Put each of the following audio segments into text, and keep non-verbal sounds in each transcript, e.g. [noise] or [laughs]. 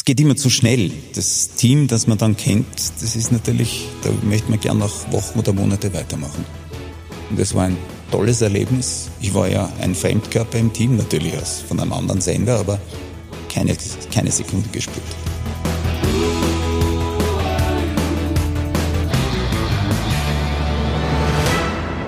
es geht immer zu schnell. Das Team, das man dann kennt, das ist natürlich, da möchte man gern nach Wochen oder Monate weitermachen. Und das war ein tolles Erlebnis. Ich war ja ein Fremdkörper im Team, natürlich aus von einem anderen Sender, aber keine, keine Sekunde gespürt.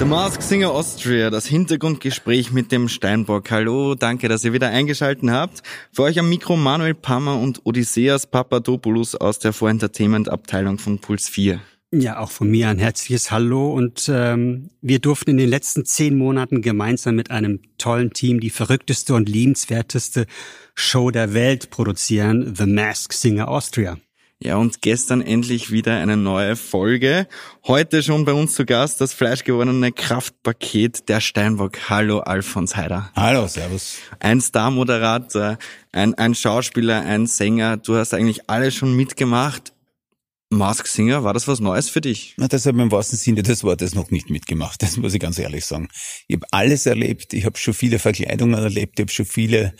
The Mask Singer Austria, das Hintergrundgespräch mit dem Steinbock. Hallo, danke, dass ihr wieder eingeschalten habt. Für euch am Mikro Manuel Pammer und Odysseas Papadopoulos aus der Vorentertainment Abteilung von Puls 4. Ja, auch von mir ein herzliches Hallo und ähm, wir durften in den letzten zehn Monaten gemeinsam mit einem tollen Team die verrückteste und liebenswerteste Show der Welt produzieren, The Mask Singer Austria. Ja, und gestern endlich wieder eine neue Folge. Heute schon bei uns zu Gast das fleischgewordene Kraftpaket der Steinbock. Hallo, Alfons Heider. Hallo, servus. Ein Star-Moderator, ein, ein Schauspieler, ein Sänger. Du hast eigentlich alles schon mitgemacht. Mask Singer, war das was Neues für dich? Na, das habe ich im wahrsten Sinne des Wortes noch nicht mitgemacht, das muss ich ganz ehrlich sagen. Ich habe alles erlebt, ich habe schon viele Verkleidungen erlebt, ich habe schon viele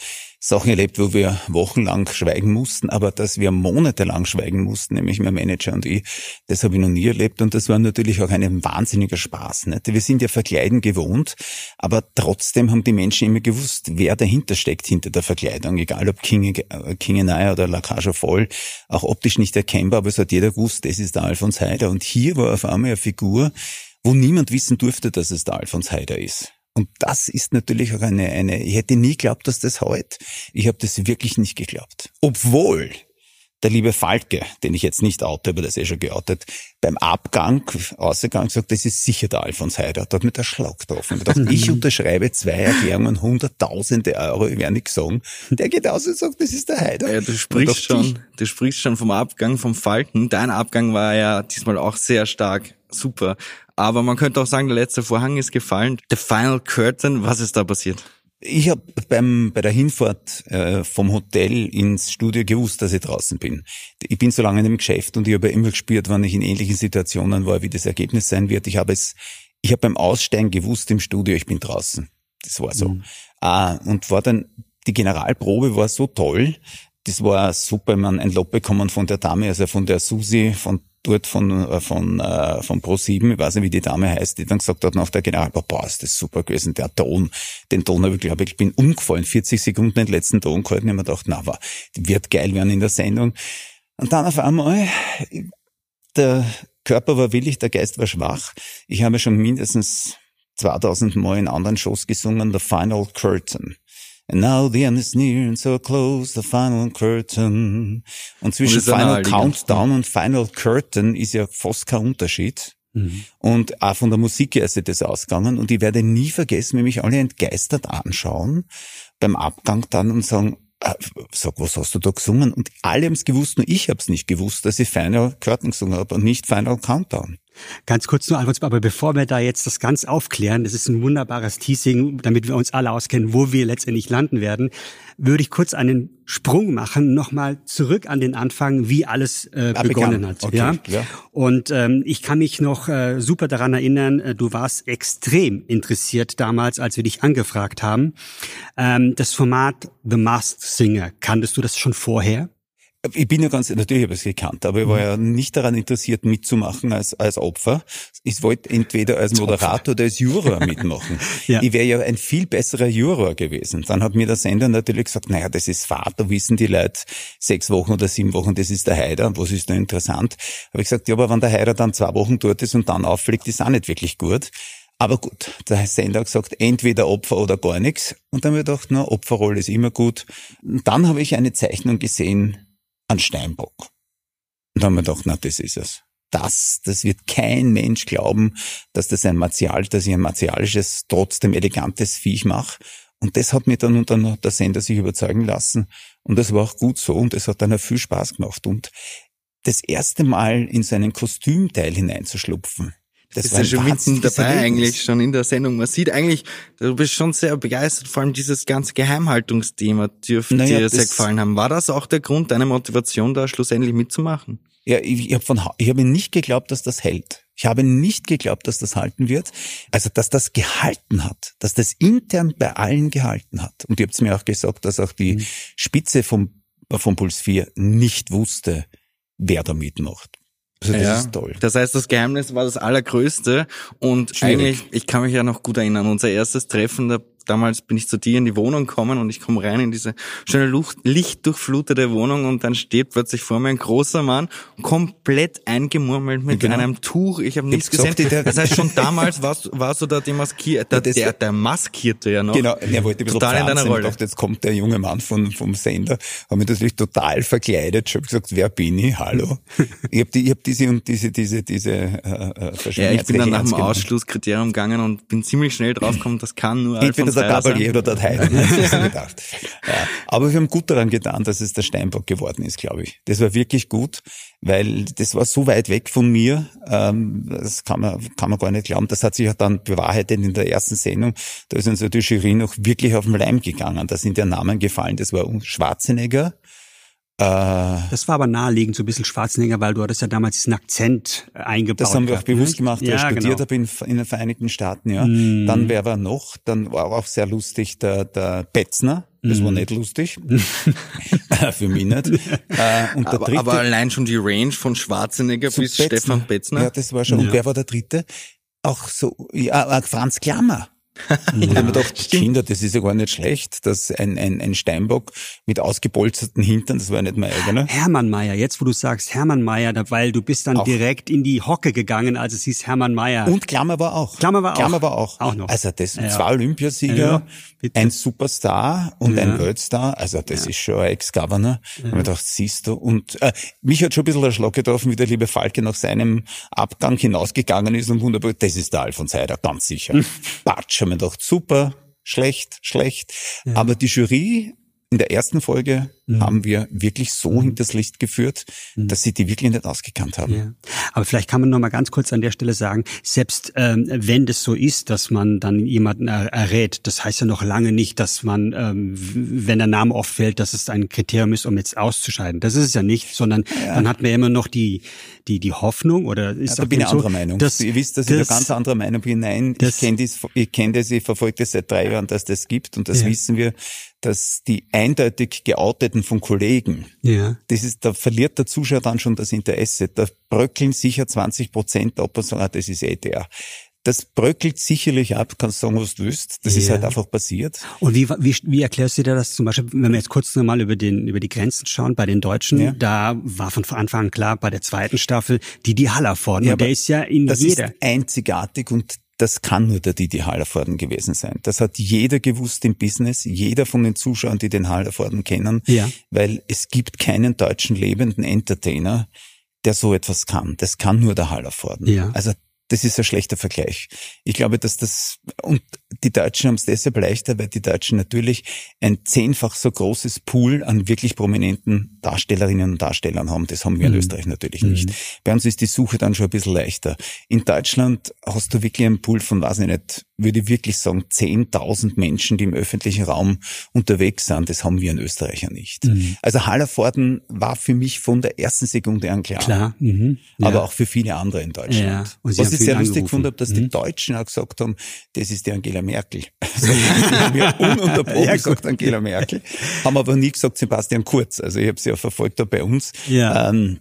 Sachen erlebt, wo wir wochenlang schweigen mussten, aber dass wir monatelang schweigen mussten, nämlich mein Manager und ich, das habe ich noch nie erlebt und das war natürlich auch ein wahnsinniger Spaß. Nicht? Wir sind ja Verkleiden gewohnt, aber trotzdem haben die Menschen immer gewusst, wer dahinter steckt, hinter der Verkleidung, egal ob King, King oder La Cage Voll, auch optisch nicht erkennbar, aber es hat jeder gewusst, das ist der Alfons Heider und hier war auf einmal eine Figur, wo niemand wissen durfte, dass es der Alfons Heider ist. Und das ist natürlich auch eine, eine, ich hätte nie geglaubt, dass das heute. Ich habe das wirklich nicht geglaubt. Obwohl der liebe Falke, den ich jetzt nicht oute, aber das ist eh schon geoutet, beim Abgang, Ausgang sagt, das ist sicher der Alfons Heider. Da hat mir der Schlag getroffen. Ich, dachte, ich unterschreibe zwei Erklärungen, hunderttausende Euro, ich werde nichts sagen. Der geht aus und sagt, das ist der Heider. Ja, du sprichst schon, du sprichst schon vom Abgang vom Falken. Dein Abgang war ja diesmal auch sehr stark. Super. Aber man könnte auch sagen, der letzte Vorhang ist gefallen. The Final Curtain, was ist da passiert? Ich habe beim bei der Hinfahrt äh, vom Hotel ins Studio gewusst, dass ich draußen bin. Ich bin so lange in dem Geschäft und ich habe immer gespürt, wann ich in ähnlichen Situationen war, wie das Ergebnis sein wird. Ich habe es, ich habe beim Aussteigen gewusst im Studio, ich bin draußen. Das war so. Mhm. Ah, und war dann die Generalprobe war so toll. Das war super, man ein Lob bekommen von der Dame, also von der Susi, von dort von, äh, von, äh, von Pro7, ich weiß nicht, wie die Dame heißt, die dann gesagt hat nach der General, boah, ist das super gewesen, der Ton, den Ton habe ich, glaube ich, bin umgefallen, 40 Sekunden den letzten Ton gehalten, ich habe mir gedacht, na, war, wird geil werden in der Sendung. Und dann auf einmal, der Körper war willig, der Geist war schwach. Ich habe schon mindestens 2000 Mal in anderen Shows gesungen, The Final Curtain. And now the end is near and so close, the final curtain. Und zwischen und Final Countdown und Final Curtain ist ja fast kein Unterschied. Mhm. Und auch von der Musik her ist das ausgegangen. Und ich werde nie vergessen, wie mich alle entgeistert anschauen beim Abgang dann und sagen, äh, sag, was hast du da gesungen? Und alle haben es gewusst, nur ich habe es nicht gewusst, dass ich Final Curtain gesungen habe und nicht Final Countdown. Ganz kurz nur, Alfons, aber bevor wir da jetzt das ganz aufklären, das ist ein wunderbares Teasing, damit wir uns alle auskennen, wo wir letztendlich landen werden, würde ich kurz einen Sprung machen, nochmal zurück an den Anfang, wie alles äh, ah, begonnen hat. Okay, ja? ja. Und ähm, ich kann mich noch äh, super daran erinnern, äh, du warst extrem interessiert damals, als wir dich angefragt haben. Ähm, das Format The Masked Singer, kanntest du das schon vorher? Ich bin ja ganz, natürlich habe ich es gekannt, aber ich war ja nicht daran interessiert, mitzumachen als, als Opfer. Ich wollte entweder als Moderator oder als Juror mitmachen. [laughs] ja. Ich wäre ja ein viel besserer Juror gewesen. Dann hat mir der Sender natürlich gesagt, naja, das ist Fahrt, da wissen die Leute sechs Wochen oder sieben Wochen, das ist der Heider, was ist da interessant? Habe ich gesagt, ja, aber wenn der Heider dann zwei Wochen dort ist und dann auffliegt, ist auch nicht wirklich gut. Aber gut, der Sender hat gesagt, entweder Opfer oder gar nichts. Und dann habe ich gedacht, na, Opferrolle ist immer gut. Und dann habe ich eine Zeichnung gesehen, an Steinbock. Und haben wir gedacht, na, das ist es. Das, das wird kein Mensch glauben, dass das ein Martial, dass ich ein martialisches, trotzdem elegantes Viech mache. Und das hat mir dann und dann der Sender sich überzeugen lassen. Und das war auch gut so und es hat dann auch viel Spaß gemacht. Und das erste Mal in so einen Kostümteil hineinzuschlupfen, das ist ja schon mitten dabei Erlebnis. eigentlich, schon in der Sendung. Man sieht eigentlich, du bist schon sehr begeistert, vor allem dieses ganze Geheimhaltungsthema dürfte naja, dir sehr gefallen haben. War das auch der Grund, deine Motivation da schlussendlich mitzumachen? Ja, ich, ich habe habe nicht geglaubt, dass das hält. Ich habe nicht geglaubt, dass das halten wird. Also, dass das gehalten hat, dass das intern bei allen gehalten hat. Und ihr habt mir auch gesagt, dass auch die mhm. Spitze vom von Puls 4 nicht wusste, wer da mitmacht. Also das ja, ist toll. Das heißt, das Geheimnis war das Allergrößte und Schwierig. eigentlich, ich kann mich ja noch gut erinnern, unser erstes Treffen, da damals bin ich zu dir in die Wohnung gekommen und ich komme rein in diese schöne Luft, lichtdurchflutete Wohnung und dann steht plötzlich vor mir ein großer Mann, komplett eingemurmelt mit genau. einem Tuch. Ich habe nichts gesehen. Das heißt, schon damals warst, warst du da demaskiert, der, der, der maskierte ja noch. Genau, er wollte ein bisschen total in deiner Rolle. Ich dachte, jetzt kommt der junge Mann von, vom Sender, habe mich natürlich total verkleidet, schon gesagt, wer bin ich? Hallo. ich habe die, ich hab diese und diese, diese, diese äh, äh Ja, ich bin dann nach dem Ausschlusskriterium gegangen und bin ziemlich schnell draufgekommen, das kann nur Entweder der Gabalier oder gedacht. Ja. Aber wir haben gut daran getan, dass es der Steinbock geworden ist, glaube ich. Das war wirklich gut, weil das war so weit weg von mir. Ähm, das kann man, kann man gar nicht glauben. Das hat sich ja dann bewahrheitet in der ersten Sendung. Da ist uns die Jury noch wirklich auf den Leim gegangen. Da sind ja Namen gefallen. Das war Schwarzenegger, das war aber naheliegend, so ein bisschen Schwarzenegger, weil du hattest ja damals diesen Akzent äh, eingebaut. Das haben wir auch bewusst gemacht, weil ja, ich studiert genau. habe in, in, den Vereinigten Staaten, ja. Mm. Dann wer war noch? Dann war auch sehr lustig der, der Betzner. Das mm. war nicht lustig. [laughs] Für mich nicht. Äh, und der aber, dritte, aber allein schon die Range von Schwarzenegger bis Betzner. Stefan Betzner. Ja, das war schon. Ja. Und wer war der dritte? Auch so, ja, äh, Franz Klammer. Ich habe mir gedacht, Kinder, das ist ja gar nicht schlecht, dass ein, ein, ein Steinbock mit ausgepolsterten Hintern, das war ja nicht mein eigener. Hermann Mayer, jetzt wo du sagst Hermann Mayer, weil du bist dann auch. direkt in die Hocke gegangen, als es hieß Hermann Mayer. Und Klammer war auch. Klammer war Klammer auch. war auch. Auch noch. Also das ja. zwei Olympiasieger, ja, ein Superstar und ja. ein Weltstar, also das ist schon ein Ex-Governor. Ja. Und ich dachte, siehst du, und äh, mich hat schon ein bisschen der Schlag getroffen, wie der liebe Falke nach seinem Abgang hinausgegangen ist und wunderbar, das ist der Alfons Heider, ganz sicher. [laughs] Batsch mir gedacht, super, schlecht, schlecht. Ja. Aber die Jury in der ersten Folge mhm. haben wir wirklich so mhm. hinters Licht geführt, mhm. dass sie die wirklich nicht ausgekannt haben. Ja. Aber vielleicht kann man noch mal ganz kurz an der Stelle sagen, selbst ähm, wenn das so ist, dass man dann jemanden er errät, das heißt ja noch lange nicht, dass man, ähm, wenn der Name oft fällt, dass es ein Kriterium ist, um jetzt auszuscheiden. Das ist es ja nicht, sondern ja. dann hat man immer noch die die die Hoffnung oder ist ja, da bin ich so, anderer Meinung. Dass, Ihr wisst, dass das, ich da ganz anderer Meinung bin. Nein, das, ich kenne das, ich kenne das, ich verfolge das seit drei Jahren, dass das gibt und das ja. wissen wir, dass die eindeutig geouteten von Kollegen, ja. das ist, da verliert der Zuschauer dann schon das Interesse. Da bröckeln sicher 20 Prozent ab und sagen, ah, das ist eh der. Das bröckelt sicherlich ab, kannst sagen, was du willst. Das ja. ist halt einfach passiert. Und wie, wie, wie erklärst du dir das zum Beispiel, wenn wir jetzt kurz nochmal über, den, über die Grenzen schauen, bei den Deutschen, ja. da war von Anfang an klar, bei der zweiten Staffel, die die Hallervorden, ja, und der ist ja in das jeder. Das ist einzigartig und das kann nur der Didi Hallervorden gewesen sein. Das hat jeder gewusst im Business, jeder von den Zuschauern, die den Hallervorden kennen, ja. weil es gibt keinen deutschen lebenden Entertainer, der so etwas kann. Das kann nur der Hallervorden. Ja. Also das ist ein schlechter Vergleich. Ich glaube, dass das, und die Deutschen haben es deshalb leichter, weil die Deutschen natürlich ein zehnfach so großes Pool an wirklich prominenten Darstellerinnen und Darstellern haben. Das haben wir in mhm. Österreich natürlich nicht. Mhm. Bei uns ist die Suche dann schon ein bisschen leichter. In Deutschland hast du wirklich einen Pool von, weiß ich nicht, würde ich wirklich sagen, 10.000 Menschen, die im öffentlichen Raum unterwegs sind. Das haben wir in Österreich ja nicht. Mhm. Also Hallervorden war für mich von der ersten Sekunde an klar. Klar. Mhm. Ja. Aber auch für viele andere in Deutschland. Ja. Was ich sehr lustig gefunden habe, dass mhm. die Deutschen auch gesagt haben, das ist die Angela Merkel. [laughs] Also, die haben ja ununterbrochen ja, gesagt Angela Merkel, haben aber nie gesagt Sebastian Kurz. Also ich habe sie ja verfolgt da bei uns. Ja. Ähm,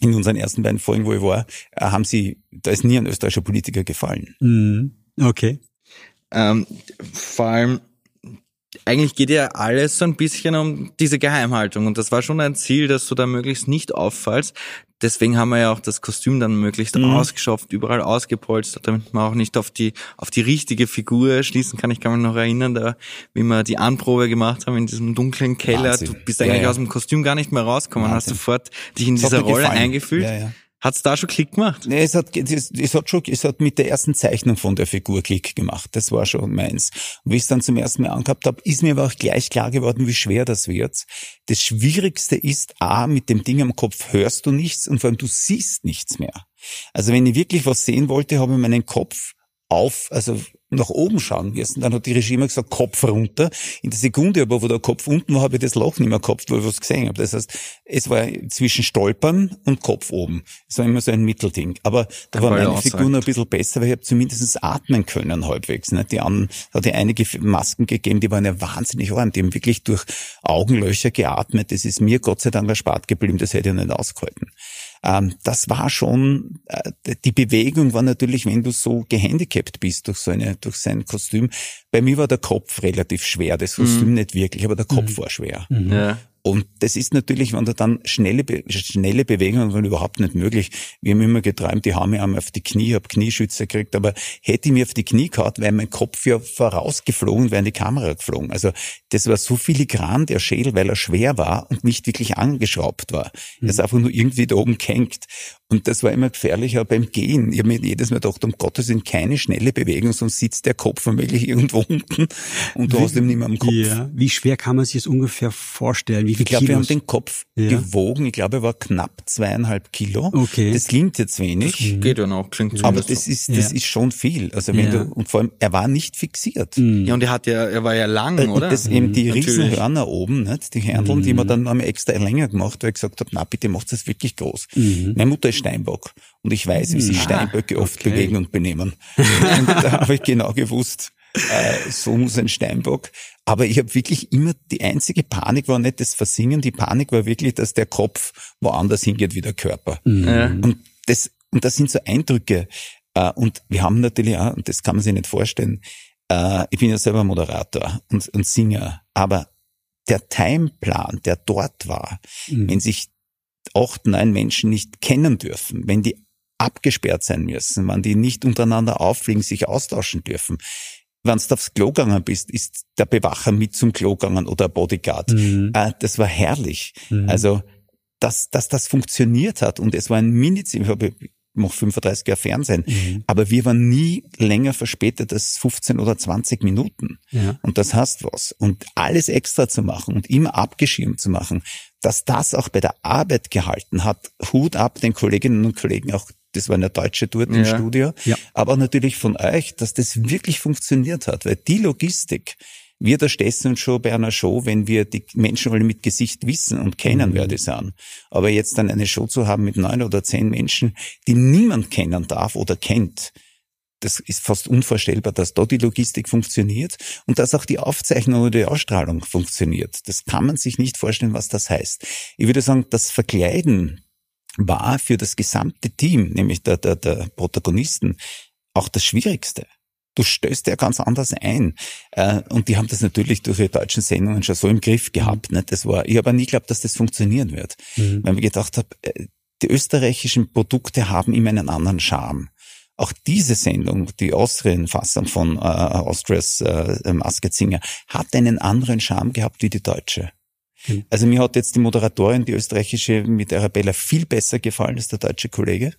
in unseren ersten beiden Folgen, wo ich war, äh, haben sie, da ist nie ein österreichischer Politiker gefallen. Mhm. Okay. Ähm, vor allem, eigentlich geht ja alles so ein bisschen um diese Geheimhaltung und das war schon ein Ziel, dass du da möglichst nicht auffallst. Deswegen haben wir ja auch das Kostüm dann möglichst mhm. ausgeschafft, überall ausgepolstert, damit man auch nicht auf die auf die richtige Figur schließen kann. Ich kann mich noch erinnern, da wie wir die Anprobe gemacht haben in diesem dunklen Keller. Wahnsinn. Du bist eigentlich ja, ja. aus dem Kostüm gar nicht mehr rausgekommen, Wahnsinn. hast sofort dich in dieser Rolle eingefühlt. Ja, ja. Hat's da schon Klick gemacht? Nee, es hat, es, es, hat schon, es hat mit der ersten Zeichnung von der Figur Klick gemacht. Das war schon meins. Und wie ich es dann zum ersten Mal angehabt habe, ist mir aber auch gleich klar geworden, wie schwer das wird. Das Schwierigste ist, A, mit dem Ding am Kopf hörst du nichts und vor allem du siehst nichts mehr. Also wenn ich wirklich was sehen wollte, habe ich meinen Kopf auf, also nach oben schauen müssen. Dann hat die Regie immer gesagt, Kopf runter. In der Sekunde aber, wo der Kopf unten war, habe ich das Loch nicht mehr gehabt, wo ich was gesehen habe. Das heißt, es war zwischen Stolpern und Kopf oben. Es war immer so ein Mittelding. Aber da war meine Figur noch ein bisschen besser, weil ich habe zumindest atmen können halbwegs. Nicht? Die anderen hat ja einige Masken gegeben, die waren ja wahnsinnig arm. Die haben wirklich durch Augenlöcher geatmet. Das ist mir Gott sei Dank erspart geblieben. Das hätte ich nicht ausgehalten. Ähm, das war schon, äh, die Bewegung war natürlich, wenn du so gehandicapt bist durch so eine, durch sein Kostüm. Bei mir war der Kopf relativ schwer, das Kostüm mhm. nicht wirklich, aber der Kopf mhm. war schwer. Mhm. Ja. Und das ist natürlich, wenn du dann schnelle, schnelle Bewegungen waren überhaupt nicht möglich. Wir haben immer geträumt, die haben mich einmal auf die Knie, ich habe Knieschütze gekriegt, aber hätte ich mir auf die Knie gehabt, wäre mein Kopf ja vorausgeflogen, wäre in die Kamera geflogen. Also das war so filigran, der Schädel, weil er schwer war und nicht wirklich angeschraubt war. Er ist mhm. einfach nur irgendwie da oben gehängt. Und das war immer gefährlicher beim Gehen. Ich habe mir jedes Mal gedacht, um Gottes Willen keine schnelle Bewegung, sonst sitzt der Kopf womöglich irgendwo unten und du wie, hast ihn nicht mehr am Kopf. Ja. Wie schwer kann man sich das ungefähr vorstellen? Wie viel ich glaube, wir haben den Kopf ja. gewogen. Ich glaube, er war knapp zweieinhalb Kilo. Okay. Das klingt jetzt wenig. Das geht ja noch, klingt so. Aber das ist, das ja. ist schon viel. Also wenn du, und vor allem, er war nicht fixiert. Mhm. Ja, und er hat ja, er war ja lang, und oder? Das eben die mhm, Riesenhörner oben, nicht? Die Händeln, mhm. die man dann einmal extra länger gemacht, weil ich gesagt habe, na bitte macht das wirklich groß. Mhm. Meine Mutter ist Steinbock und ich weiß, wie sich ah, Steinböcke oft okay. bewegen und benehmen. [laughs] und da habe ich genau gewusst, äh, so muss ein Steinbock. Aber ich habe wirklich immer, die einzige Panik war nicht das Versingen, die Panik war wirklich, dass der Kopf woanders hingeht wie der Körper. Mhm. Und das, und das sind so Eindrücke. Äh, und wir haben natürlich auch, und das kann man sich nicht vorstellen, äh, ich bin ja selber Moderator und, und Singer, aber der Timeplan, der dort war, mhm. wenn sich acht, neun Menschen nicht kennen dürfen, wenn die abgesperrt sein müssen, wenn die nicht untereinander auffliegen, sich austauschen dürfen. Wenn du aufs Klo gegangen bist, ist der Bewacher mit zum Klo gegangen oder ein Bodyguard. Mhm. Äh, das war herrlich. Mhm. Also, dass, dass das funktioniert hat und es war ein mini ich habe noch 35 Jahre Fernsehen, mhm. aber wir waren nie länger verspätet als 15 oder 20 Minuten. Ja. Und das heißt was. Und alles extra zu machen und immer abgeschirmt zu machen, dass das auch bei der Arbeit gehalten hat, Hut ab den Kolleginnen und Kollegen auch das waren ja Deutsche dort ja. im Studio, ja. aber natürlich von euch, dass das wirklich funktioniert hat, weil die Logistik, wir da stehen schon bei einer Show, wenn wir die Menschen alle mit Gesicht wissen und kennen, mhm. wer die sind. Aber jetzt dann eine Show zu haben mit neun oder zehn Menschen, die niemand kennen darf oder kennt, das ist fast unvorstellbar, dass da die Logistik funktioniert und dass auch die Aufzeichnung oder die Ausstrahlung funktioniert. Das kann man sich nicht vorstellen, was das heißt. Ich würde sagen, das Verkleiden war für das gesamte Team, nämlich der, der, der Protagonisten, auch das Schwierigste. Du stößt ja ganz anders ein. Äh, und die haben das natürlich durch ihre deutschen Sendungen schon so im Griff gehabt. Mhm. Das war, ich habe nie geglaubt, dass das funktionieren wird. Mhm. Weil ich gedacht habe, äh, die österreichischen Produkte haben immer einen anderen Charme. Auch diese Sendung, die Austrian-Fassung von äh, Austrias äh, Masked Singer, hat einen anderen Charme gehabt wie die deutsche. Also mir hat jetzt die Moderatorin, die österreichische mit Arabella viel besser gefallen als der deutsche Kollege.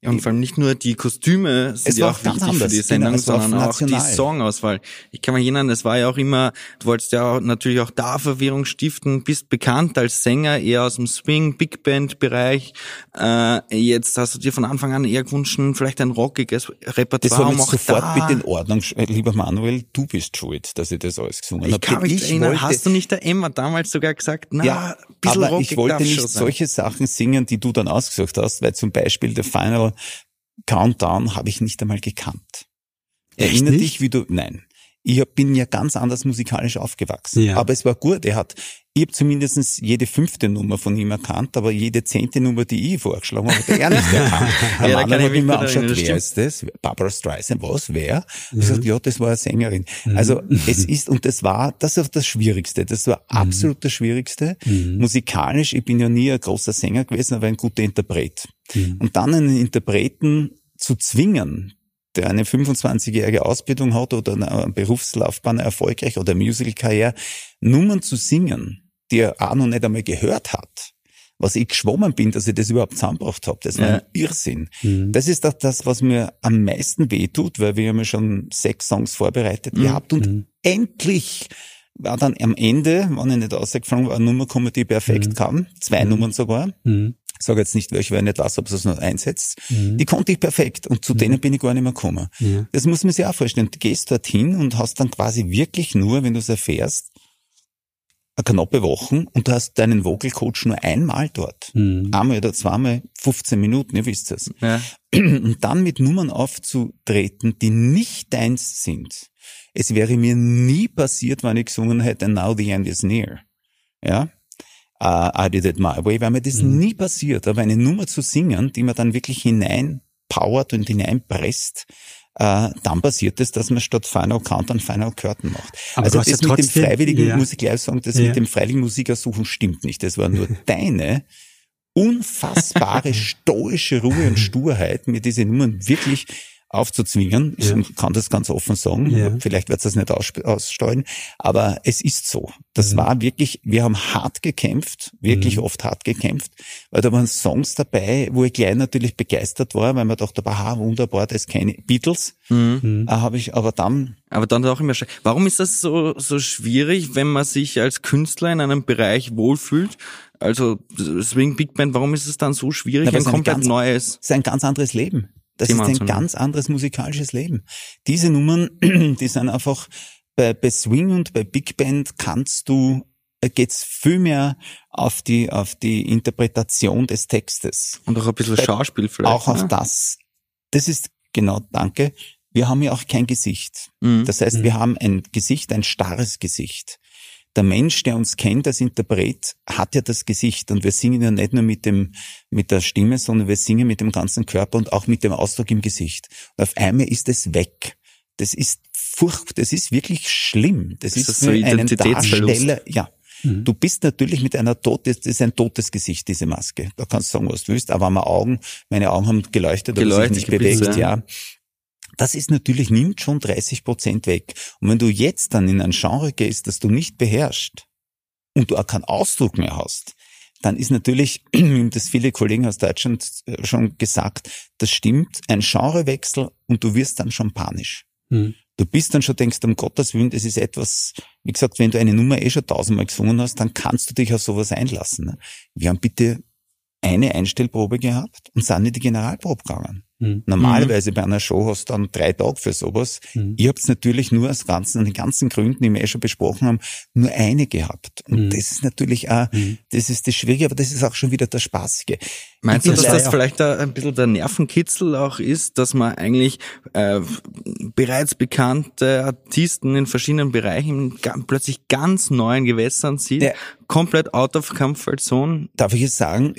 Ja, und vor allem nicht nur die Kostüme sind ja auch wichtig anders. für die Sendung, genau, sondern auch die Songauswahl. Ich kann mich erinnern, es war ja auch immer, du wolltest ja auch natürlich auch da Verwirrung stiften, bist bekannt als Sänger, eher aus dem Swing, Big Band Bereich. Äh, jetzt hast du dir von Anfang an eher gewünscht, vielleicht ein rockiges Repertoire. Das war um sofort da. bitte in Ordnung, äh, lieber Manuel, du bist schuld, dass ich das alles gesungen habe. Ich kann mich erinnern, wollte, hast du nicht der Emma damals sogar gesagt, na, ja, bisschen aber ich wollte nicht solche Sachen singen, die du dann ausgesucht hast, weil zum Beispiel der Final Countdown habe ich nicht einmal gekannt. Erinnere dich, wie du, nein. Ich bin ja ganz anders musikalisch aufgewachsen. Ja. Aber es war gut. Er hat, ich habe zumindest jede fünfte Nummer von ihm erkannt, aber jede zehnte Nummer, die ich vorgeschlagen habe, hat er nicht [laughs] erkannt. Der ja, Mann hat immer angeschaut, wer ist das? Barbara Streisand, was, wer? Mhm. Ich sagte, ja, das war eine Sängerin. Mhm. Also es ist, und das war, das ist das Schwierigste. Das war mhm. absolut das Schwierigste. Mhm. Musikalisch, ich bin ja nie ein großer Sänger gewesen, aber ein guter Interpret. Mhm. Und dann einen Interpreten zu zwingen, der eine 25-jährige Ausbildung hat oder eine Berufslaufbahn erfolgreich oder Musicalkarriere, Nummern zu singen, die er auch noch nicht einmal gehört hat, was ich geschwommen bin, dass ich das überhaupt zusammengebracht habe. Das war ja. ein Irrsinn. Mhm. Das ist auch das, was mir am meisten wehtut, weil wir haben ja schon sechs Songs vorbereitet mhm. gehabt und mhm. endlich war dann am Ende, wenn ich nicht ausgefallen war, eine Nummer gekommen, die perfekt mhm. kam. Zwei mhm. Nummern sogar. Mhm. Ich sage jetzt nicht welche, weil ich nicht weiß, ob es noch einsetzt, mhm. die konnte ich perfekt und zu mhm. denen bin ich gar nicht mehr gekommen. Ja. Das muss man sich auch vorstellen. Du gehst dorthin und hast dann quasi wirklich nur, wenn du es erfährst, eine knappe Wochen und du hast deinen Vocal Coach nur einmal dort. Mhm. Einmal oder zweimal 15 Minuten, ihr wisst es. Ja. Und dann mit Nummern aufzutreten, die nicht deins sind. Es wäre mir nie passiert, wenn ich gesungen hätte, Now the End is Near. Ja, uh, I Did It My Way, weil mir das mhm. nie passiert. Aber eine Nummer zu singen, die man dann wirklich hineinpowert und hineinpresst, äh, dann passiert es, dass man statt Final Countdown Final Curtain macht. Aber also das ja mit dem freiwilligen, ja. muss ich gleich sagen, das ja. mit dem freiwilligen Musikersuchen stimmt nicht. Das war nur [laughs] deine unfassbare stoische Ruhe und Sturheit, mir diese Nummern wirklich aufzuzwingen. Ich ja. kann das ganz offen sagen. Ja. Vielleicht wird es das nicht aussteuern. Aber es ist so. Das mhm. war wirklich, wir haben hart gekämpft, wirklich mhm. oft hart gekämpft, weil da waren Songs dabei, wo ich gleich natürlich begeistert war, weil man dachte, aha, wunderbar, das kenne Beatles. Mhm. Äh, habe ich aber dann aber dann auch immer, warum ist das so, so schwierig, wenn man sich als Künstler in einem Bereich wohlfühlt? Also, Swing Big Band, warum ist es dann so schwierig, Na, ein komplett ganz, neues? Es ist ein ganz anderes Leben. Das Thema ist ein ganz anderes musikalisches Leben. Diese Nummern, [clears throat] die sind einfach bei, bei Swing und bei Big Band kannst du geht's viel mehr auf die auf die Interpretation des Textes und auch ein bisschen bei, Schauspiel vielleicht. Auch auf ne? das. Das ist genau, danke. Wir haben ja auch kein Gesicht. Mhm. Das heißt, wir mhm. haben ein Gesicht, ein starres Gesicht der Mensch, der uns kennt als Interpret, hat ja das Gesicht und wir singen ja nicht nur mit dem, mit der Stimme, sondern wir singen mit dem ganzen Körper und auch mit dem Ausdruck im Gesicht. Und auf einmal ist es weg. Das ist furcht, das ist wirklich schlimm. Das, das ist, ist so einen Darsteller, ja. Mhm. Du bist natürlich mit einer tot, das ist ein totes Gesicht, diese Maske. Da kannst du sagen, was du willst, aber meine Augen, meine Augen haben geleuchtet, geleuchtet aber sich nicht bewegt, ja. Das ist natürlich, nimmt schon 30 Prozent weg. Und wenn du jetzt dann in ein Genre gehst, das du nicht beherrschst und du auch keinen Ausdruck mehr hast, dann ist natürlich, [clears throat] das viele Kollegen aus Deutschland äh, schon gesagt, das stimmt, ein Genrewechsel und du wirst dann schon panisch. Mhm. Du bist dann schon, denkst, um Gottes Willen, das ist etwas, wie gesagt, wenn du eine Nummer eh schon tausendmal gesungen hast, dann kannst du dich auf sowas einlassen. Ne? Wir haben bitte eine Einstellprobe gehabt und sind in die Generalprobe gegangen. Mhm. Normalerweise bei einer Show hast du dann drei Tage für sowas. Mhm. Ich habe es natürlich nur aus ganzen, den ganzen Gründen, die wir eh schon besprochen haben, nur eine gehabt. Und mhm. das ist natürlich auch, mhm. das ist das Schwierige, aber das ist auch schon wieder das Spaßige. Meinst du, dass das vielleicht ein bisschen der Nervenkitzel auch ist, dass man eigentlich äh, bereits bekannte Artisten in verschiedenen Bereichen plötzlich ganz neuen Gewässern sieht, ja. komplett out of comfort zone? Darf ich jetzt sagen,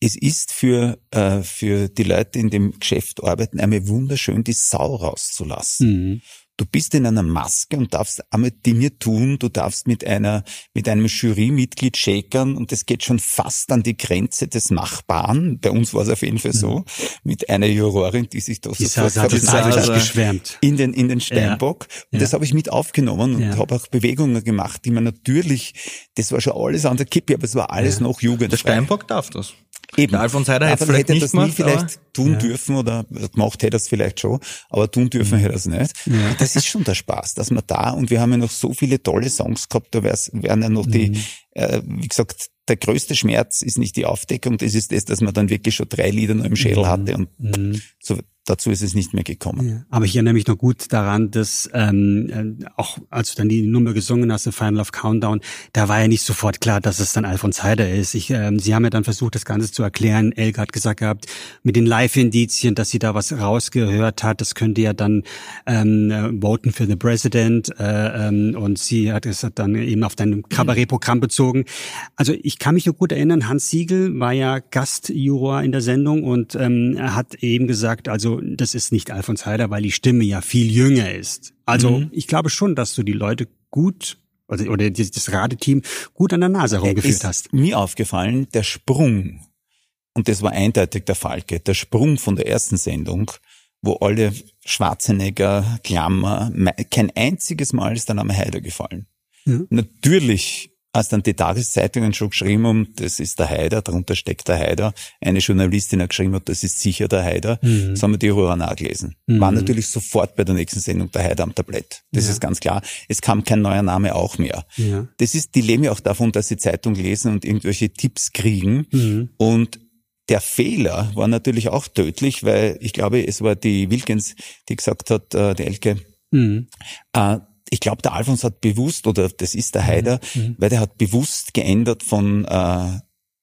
es ist für, äh, für die Leute in dem Geschäft arbeiten einmal wunderschön, die Sau rauszulassen. Mhm. Du bist in einer Maske und darfst einmal Dinge tun, du darfst mit einer, mit einem Jurymitglied shakern und das geht schon fast an die Grenze des Machbaren. Bei uns war es auf jeden Fall so, mhm. mit einer Jurorin, die sich da sofort hat geschwärmt. in den, in den Steinbock. Ja. Und ja. das habe ich mit aufgenommen und ja. habe auch Bewegungen gemacht, die man natürlich, das war schon alles an der Kippe, aber es war alles noch jugendfrei. Der Steinbock darf das. Eben. Der Alfons Heider hätte, vielleicht hätte nicht das gemacht, nie vielleicht tun ja. dürfen oder gemacht hätte es vielleicht schon, aber tun dürfen mhm. hätte es nicht. Ja. Das ist schon der Spaß, dass man da und wir haben ja noch so viele tolle Songs gehabt, da wären ja noch mhm. die, äh, wie gesagt, der größte Schmerz ist nicht die Aufdeckung, das ist das, dass man dann wirklich schon drei Lieder noch im Schädel mhm. hatte und mhm. so dazu ist es nicht mehr gekommen. Ja, aber ich erinnere mich noch gut daran, dass ähm, äh, auch als du dann die Nummer gesungen hast, The Final of Countdown, da war ja nicht sofort klar, dass es dann Alfons Heider ist. Ich, ähm, sie haben ja dann versucht, das Ganze zu erklären. Elke hat gesagt gehabt, mit den Live-Indizien, dass sie da was rausgehört hat, das könnte ja dann ähm, äh, voten für the President äh, ähm, und sie hat es dann eben auf dein Kabarettprogramm bezogen. Also ich kann mich noch gut erinnern, Hans Siegel war ja Gastjuror in der Sendung und ähm, hat eben gesagt, also das ist nicht Alfons Heider, weil die Stimme ja viel jünger ist. Also mhm. ich glaube schon, dass du die Leute gut also, oder das Radeteam gut an der Nase herumgeführt hast. Mir aufgefallen, der Sprung, und das war eindeutig der Falke, der Sprung von der ersten Sendung, wo alle Schwarzenegger, Klammer, kein einziges Mal ist der Name Heider gefallen. Ja. Natürlich als dann die Tageszeitungen schon geschrieben haben, das ist der Haider, darunter steckt der Haider, eine Journalistin hat geschrieben, das ist sicher der Haider, mhm. das haben wir die Roran auch gelesen. Mhm. War natürlich sofort bei der nächsten Sendung der Haider am Tablett. Das ja. ist ganz klar. Es kam kein neuer Name auch mehr. Ja. Das ist, die leben ja auch davon, dass sie Zeitung lesen und irgendwelche Tipps kriegen. Mhm. Und der Fehler war natürlich auch tödlich, weil ich glaube, es war die Wilkins, die gesagt hat, äh, die Elke, mhm. äh, ich glaube, der Alfons hat bewusst, oder das ist der Heider, mhm. mhm. weil der hat bewusst geändert von äh,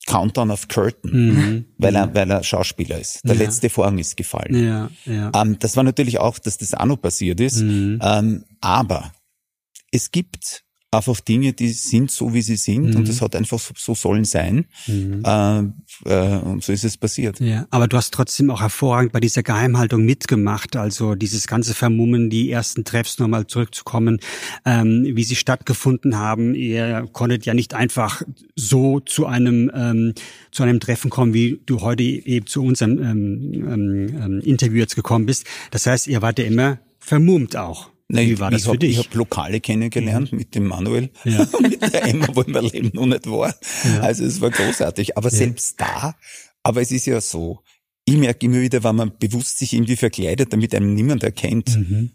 Countdown of Curtain, mhm. weil er, weil er Schauspieler ist. Der ja. letzte Vorhang ist gefallen. Ja, ja. Ähm, das war natürlich auch, dass das auch noch passiert ist. Mhm. Ähm, aber es gibt einfach Dinge, die sind so, wie sie sind mhm. und das hat einfach so, so sollen sein. Mhm. Äh, äh, und so ist es passiert. Ja, aber du hast trotzdem auch hervorragend bei dieser Geheimhaltung mitgemacht, also dieses ganze Vermummen, die ersten Treffs nochmal zurückzukommen, ähm, wie sie stattgefunden haben. Ihr konntet ja nicht einfach so zu einem ähm, zu einem Treffen kommen, wie du heute eben zu unserem ähm, ähm, ähm Interview jetzt gekommen bist. Das heißt, ihr wart ja immer vermummt auch. Nein, Wie war das ich habe hab Lokale kennengelernt mhm. mit dem Manuel ja. [laughs] mit der Emma, wo mein Leben noch nicht war. Ja. Also es war großartig. Aber ja. selbst da, aber es ist ja so, ich merke immer wieder, wenn man bewusst sich irgendwie verkleidet, damit einem niemand erkennt, mhm.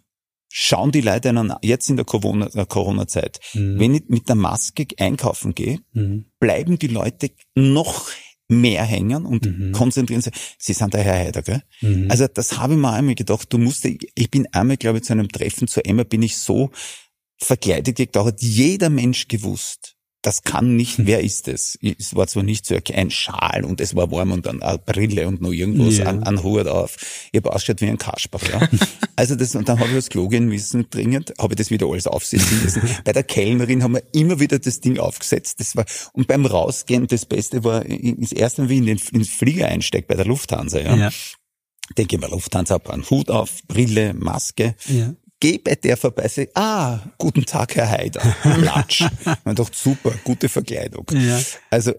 schauen die Leute einen, jetzt in der Corona-Zeit, Corona mhm. wenn ich mit der Maske einkaufen gehe, mhm. bleiben die Leute noch mehr hängen und mhm. konzentrieren sich. Sie sind der Herr Heider, gell? Mhm. Also das habe ich mir einmal gedacht, du musst, ich bin einmal, glaube ich, zu einem Treffen zu Emma, bin ich so verkleidet da hat jeder Mensch gewusst, das kann nicht, hm. wer ist es? Es war zwar nicht so ein Schal und es war warm und dann eine Brille und noch irgendwas, ja. an, an Hut auf. Ich habe ausgeschaut wie ein Kasper, ja. [laughs] also das, und dann habe ich das Klo gehen müssen, dringend, habe ich das wieder alles aufsetzen müssen. [laughs] Bei der Kellnerin haben wir immer wieder das Ding aufgesetzt, das war, und beim Rausgehen, das Beste war, das erste, wie in den, ins Flieger einsteigt, bei der Lufthansa, ja. ja. Denke mal, Lufthansa, hab einen Hut auf, Brille, Maske. Ja geh bei der vorbei, sag, ah, guten Tag, Herr Haider. Klatsch. [laughs] man dachte, super, gute Verkleidung. Ja. Also,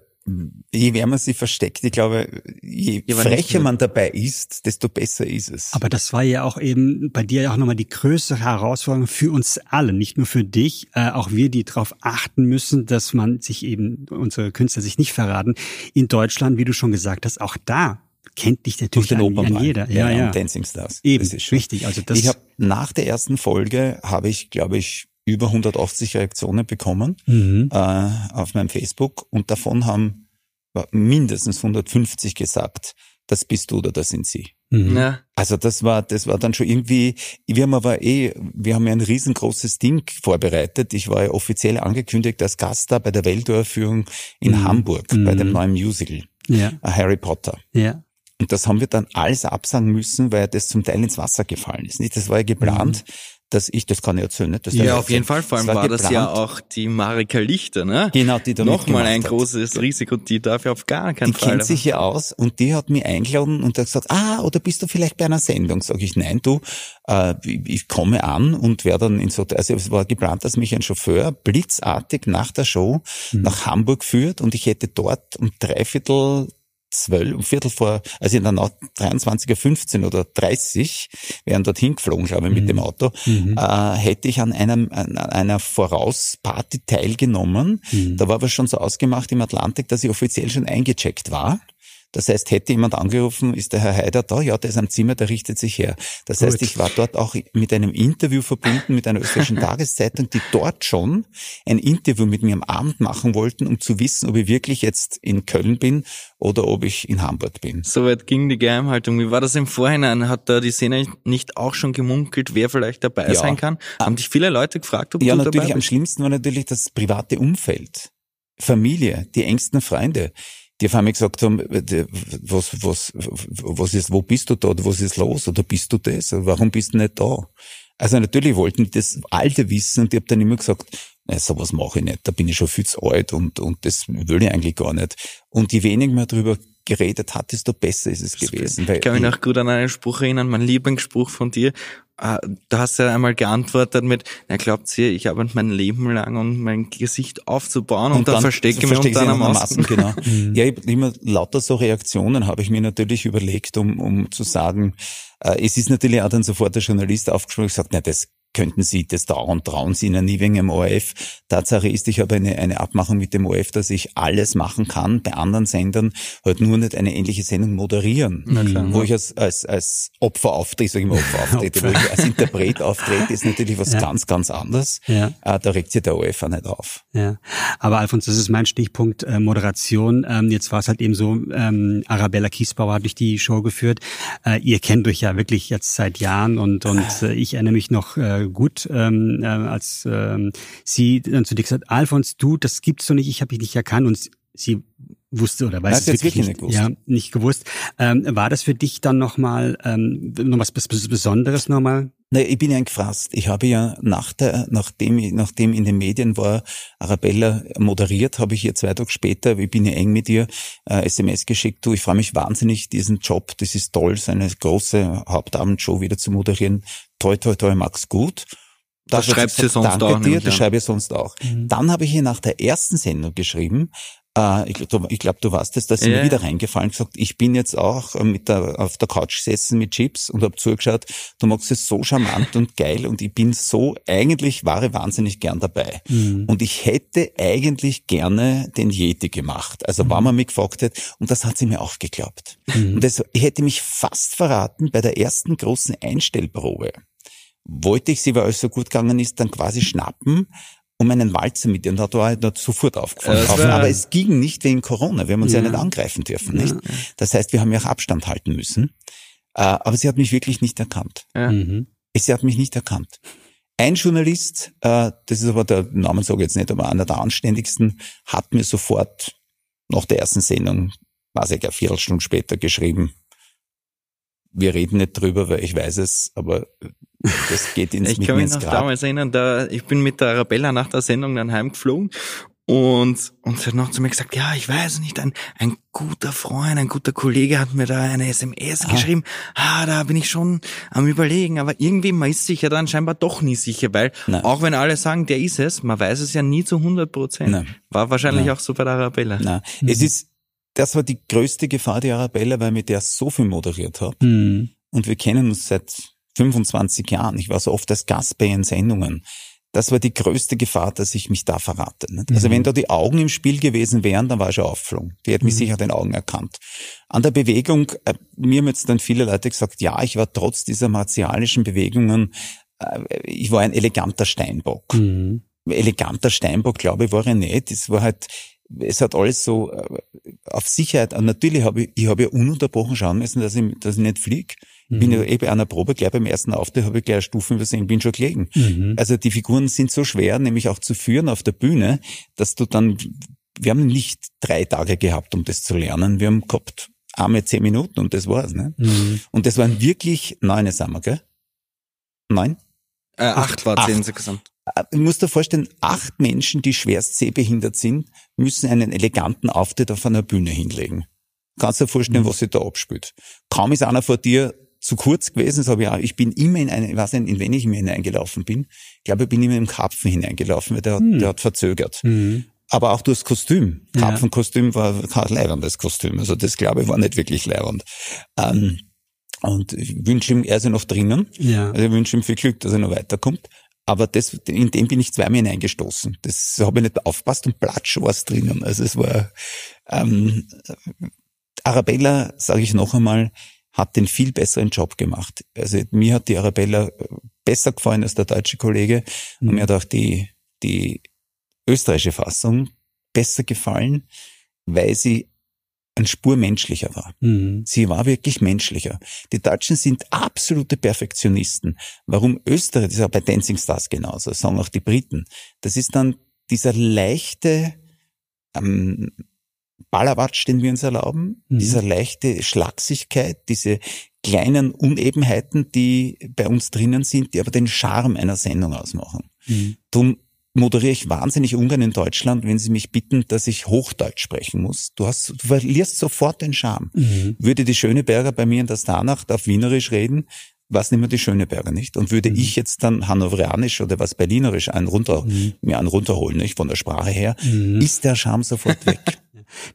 je mehr man sie versteckt, ich glaube, je ja, frecher man dabei ist, desto besser ist es. Aber das war ja auch eben bei dir auch nochmal die größere Herausforderung für uns alle, nicht nur für dich, äh, auch wir, die darauf achten müssen, dass man sich eben, unsere Künstler sich nicht verraten. In Deutschland, wie du schon gesagt hast, auch da kennt dich natürlich an, an jeder. Ja, ja, ja. Dancing Stars. Eben, das ist richtig. Also das ich habe nach der ersten Folge habe ich, glaube ich, über 180 Reaktionen bekommen mhm. äh, auf meinem Facebook und davon haben mindestens 150 gesagt, das bist du oder das sind sie. Mhm. Ja. Also das war, das war dann schon irgendwie, wir haben aber eh, wir haben ja ein riesengroßes Ding vorbereitet. Ich war ja offiziell angekündigt als Gast da bei der Welturaufführung in mhm. Hamburg, mhm. bei dem neuen Musical, ja. Äh, Harry Potter. Ja. Und das haben wir dann alles absagen müssen, weil das zum Teil ins Wasser gefallen ist. Nicht? Das war ja geplant, mhm. dass ich, das kann ich erzählen, nicht? Das ja, auf jeden Fall. Vor allem das war, war das ja auch die Marika Lichter, ne? Genau, die da Nochmal ein hat. großes Risiko, die darf ja auf gar keinen die Fall. Die kennt sich ja aus und die hat mich eingeladen und hat gesagt, ah, oder bist du vielleicht bei einer Sendung? Sag ich, nein, du, äh, ich komme an und werde dann in so, also es war geplant, dass mich ein Chauffeur blitzartig nach der Show mhm. nach Hamburg führt und ich hätte dort um dreiviertel zwölf, um Viertel vor, also in der Nacht 23.15 oder 30, wären dorthin geflogen, glaube ich, mit mhm. dem Auto, mhm. äh, hätte ich an einem, an einer Vorausparty teilgenommen. Mhm. Da war aber schon so ausgemacht im Atlantik, dass ich offiziell schon eingecheckt war. Das heißt, hätte jemand angerufen, ist der Herr Haider da? Ja, der ist am Zimmer, der richtet sich her. Das Gut. heißt, ich war dort auch mit einem Interview verbunden mit einer österreichischen [laughs] Tageszeitung, die dort schon ein Interview mit mir am Abend machen wollten, um zu wissen, ob ich wirklich jetzt in Köln bin oder ob ich in Hamburg bin. Soweit ging die Geheimhaltung. Wie war das im Vorhinein? Hat da die Szene nicht auch schon gemunkelt, wer vielleicht dabei ja. sein kann? Haben dich viele Leute gefragt, ob ja, du dabei bist? Ja, natürlich. Am schlimmsten war natürlich das private Umfeld. Familie, die engsten Freunde die auf einmal gesagt haben, was, was, was ist, wo bist du da, was ist los, oder bist du das, warum bist du nicht da? Also natürlich wollten die das Alte wissen und ich habe dann immer gesagt, na, sowas mache ich nicht, da bin ich schon viel zu alt und, und das will ich eigentlich gar nicht. Und je weniger man darüber geredet hat, desto besser ist es gewesen. Ich kann mich noch gut an einen Spruch erinnern, mein Lieblingsspruch von dir. Ah, du hast ja einmal geantwortet mit, na glaubt ihr, ich habe mein Leben lang um mein Gesicht aufzubauen und, und dann, dann verstecke ich mich unter einer Maske. Genau. [laughs] Mhm. ja, ich immer lauter so Reaktionen habe ich mir natürlich überlegt, um, um zu sagen, äh, es ist natürlich auch dann sofort der Journalist aufgesprochen und gesagt, na das könnten Sie das dauern, trauen Sie Ihnen nie wegen dem ORF. Tatsache ist, ich habe eine, eine Abmachung mit dem ORF, dass ich alles machen kann, bei anderen Sendern halt nur nicht eine ähnliche Sendung moderieren. Klar, wo ich als, als, als Opfer auftrete, sage ich mal Opfer [laughs] auftrete, Opfer. wo ich als Interpret auftrete, ist natürlich was ja. ganz, ganz anderes. Ja. Äh, da regt sich der ORF auch nicht auf. Ja. Aber Alfons, das ist mein Stichpunkt äh, Moderation. Ähm, jetzt war es halt eben so, ähm, Arabella Kiesbauer hat durch die Show geführt. Äh, ihr kennt euch ja wirklich jetzt seit Jahren und, und äh, ich erinnere mich noch äh, gut, ähm, äh, als ähm, sie dann zu dir gesagt Alfons, du, das gibt's doch nicht, ich habe dich nicht erkannt und sie wusste oder weiß es wirklich, wirklich, nicht, gewusst. ja, nicht gewusst. Ähm, war das für dich dann nochmal ähm, noch was Besonderes nochmal? Nee, ich bin ja gefasst. Ich habe ja nach der, nachdem, nachdem in den Medien war, Arabella moderiert, habe ich ihr zwei Tage später, ich bin ja eng mit ihr, äh, SMS geschickt, du, ich freue mich wahnsinnig, diesen Job, das ist toll, so eine große Hauptabendshow wieder zu moderieren. Toi, toi, toi, mag's gut. Das, das schreibt sie sonst danke auch. Dir, das schreibe ich sonst auch. Mhm. Dann habe ich ihr nach der ersten Sendung geschrieben, äh, ich, glaube, du weißt es, da ist mir wieder reingefallen gesagt, ich bin jetzt auch äh, mit der, auf der Couch gesessen mit Chips und habe zugeschaut, du magst es so charmant und geil und ich bin so, eigentlich war ich wahnsinnig gern dabei. Mhm. Und ich hätte eigentlich gerne den Yeti gemacht. Also mhm. wenn man mich gefragt hätte, und das hat sie mir auch geglaubt. Mhm. Und das, ich hätte mich fast verraten bei der ersten großen Einstellprobe wollte ich sie, weil es so gut gegangen ist, dann quasi schnappen um einen Walzer mit und hat dort sofort aufgefallen. Äh, aber es ging nicht wegen Corona. Wir haben uns ja, ja nicht angreifen dürfen, nicht? Das heißt, wir haben ja auch Abstand halten müssen. Äh, aber sie hat mich wirklich nicht erkannt. Ja. Mhm. Sie hat mich nicht erkannt. Ein Journalist, äh, das ist aber der Name sage ich jetzt nicht, aber einer der anständigsten, hat mir sofort nach der ersten Sendung, weiß ich, eine Viertelstunde später geschrieben, wir reden nicht drüber, weil ich weiß es, aber das geht [laughs] ins Ich kann mich noch Grab. damals erinnern, da, ich bin mit der Arabella nach der Sendung dann heimgeflogen und, und sie hat noch zu mir gesagt, ja, ich weiß nicht, ein, ein guter Freund, ein guter Kollege hat mir da eine SMS Aha. geschrieben. Ah, da bin ich schon am überlegen, aber irgendwie, man ist sich ja dann scheinbar doch nie sicher, weil Nein. auch wenn alle sagen, der ist es, man weiß es ja nie zu 100 Prozent. War wahrscheinlich Nein. auch so bei der Arabella. Nein. Mhm. Es ist, das war die größte Gefahr, die Arabella, weil mit der so viel moderiert habe. Mhm. Und wir kennen uns seit 25 Jahren. Ich war so oft als Gast bei ihren Sendungen. Das war die größte Gefahr, dass ich mich da verrate. Also mhm. wenn da die Augen im Spiel gewesen wären, dann war ich schon aufflogen. Die hätte mich mhm. sicher den Augen erkannt. An der Bewegung, äh, mir haben jetzt dann viele Leute gesagt, ja, ich war trotz dieser martialischen Bewegungen, äh, ich war ein eleganter Steinbock. Mhm. Eleganter Steinbock, glaube ich, war er nicht. Es war halt, es hat alles so äh, auf Sicherheit. Und natürlich habe ich, ich habe ja ununterbrochen schauen müssen, dass ich, dass ich nicht fliege. Mhm. Bin ja eh bei einer Probe, gleich beim ersten Auftritt habe ich gleich Stufen übersehen, bin schon gelegen. Mhm. Also die Figuren sind so schwer, nämlich auch zu führen auf der Bühne, dass du dann, wir haben nicht drei Tage gehabt, um das zu lernen. Wir haben gehabt arme zehn Minuten und das war's. Ne? Mhm. Und das waren wirklich neun, sagen wir, gell? Neun? Äh, acht, acht war zehn insgesamt. Äh, ich muss dir vorstellen, acht Menschen, die schwerst sehbehindert sind, müssen einen eleganten Auftritt auf einer Bühne hinlegen. Kannst du dir vorstellen, mhm. was sich da abspielt. Kaum ist einer vor dir zu kurz gewesen, so ich auch, ich bin immer in eine, ich weiß nicht, in wen ich mir hineingelaufen bin. Ich glaube, ich bin immer im Karpfen hineingelaufen, weil der, mhm. der hat verzögert. Mhm. Aber auch durchs Kostüm. Karpfenkostüm war kein leibendes Kostüm. Also das, glaube ich, war nicht wirklich leibend. Ähm, und ich wünsche ihm, er ist ja noch drinnen. Ja. Also ich wünsche ihm viel Glück, dass er noch weiterkommt. Aber das, in dem bin ich zweimal hineingestoßen. Das habe ich nicht aufpasst und platsch war es drinnen. Also es war ähm, Arabella, sage ich noch einmal, hat den viel besseren Job gemacht. Also mir hat die Arabella besser gefallen als der deutsche Kollege mhm. und mir hat auch die, die österreichische Fassung besser gefallen, weil sie ein Spur menschlicher war. Mhm. Sie war wirklich menschlicher. Die Deutschen sind absolute Perfektionisten. Warum Österreich, das ist auch bei Dancing Stars genauso, sagen auch die Briten. Das ist dann dieser leichte ähm, Ballerwatsch, den wir uns erlauben, mhm. dieser leichte Schlagsigkeit, diese kleinen Unebenheiten, die bei uns drinnen sind, die aber den Charme einer Sendung ausmachen. Mhm. Drum moderiere ich wahnsinnig ungern in Deutschland, wenn sie mich bitten, dass ich Hochdeutsch sprechen muss. Du hast, du verlierst sofort den Charme. Mhm. Würde die Schöneberger bei mir in der Starnacht auf Wienerisch reden, was mehr die Schöneberger nicht. Und würde mhm. ich jetzt dann Hannoverianisch oder was Berlinerisch einen runter, mhm. mir einen runterholen, nicht von der Sprache her, mhm. ist der Charme sofort [laughs] weg.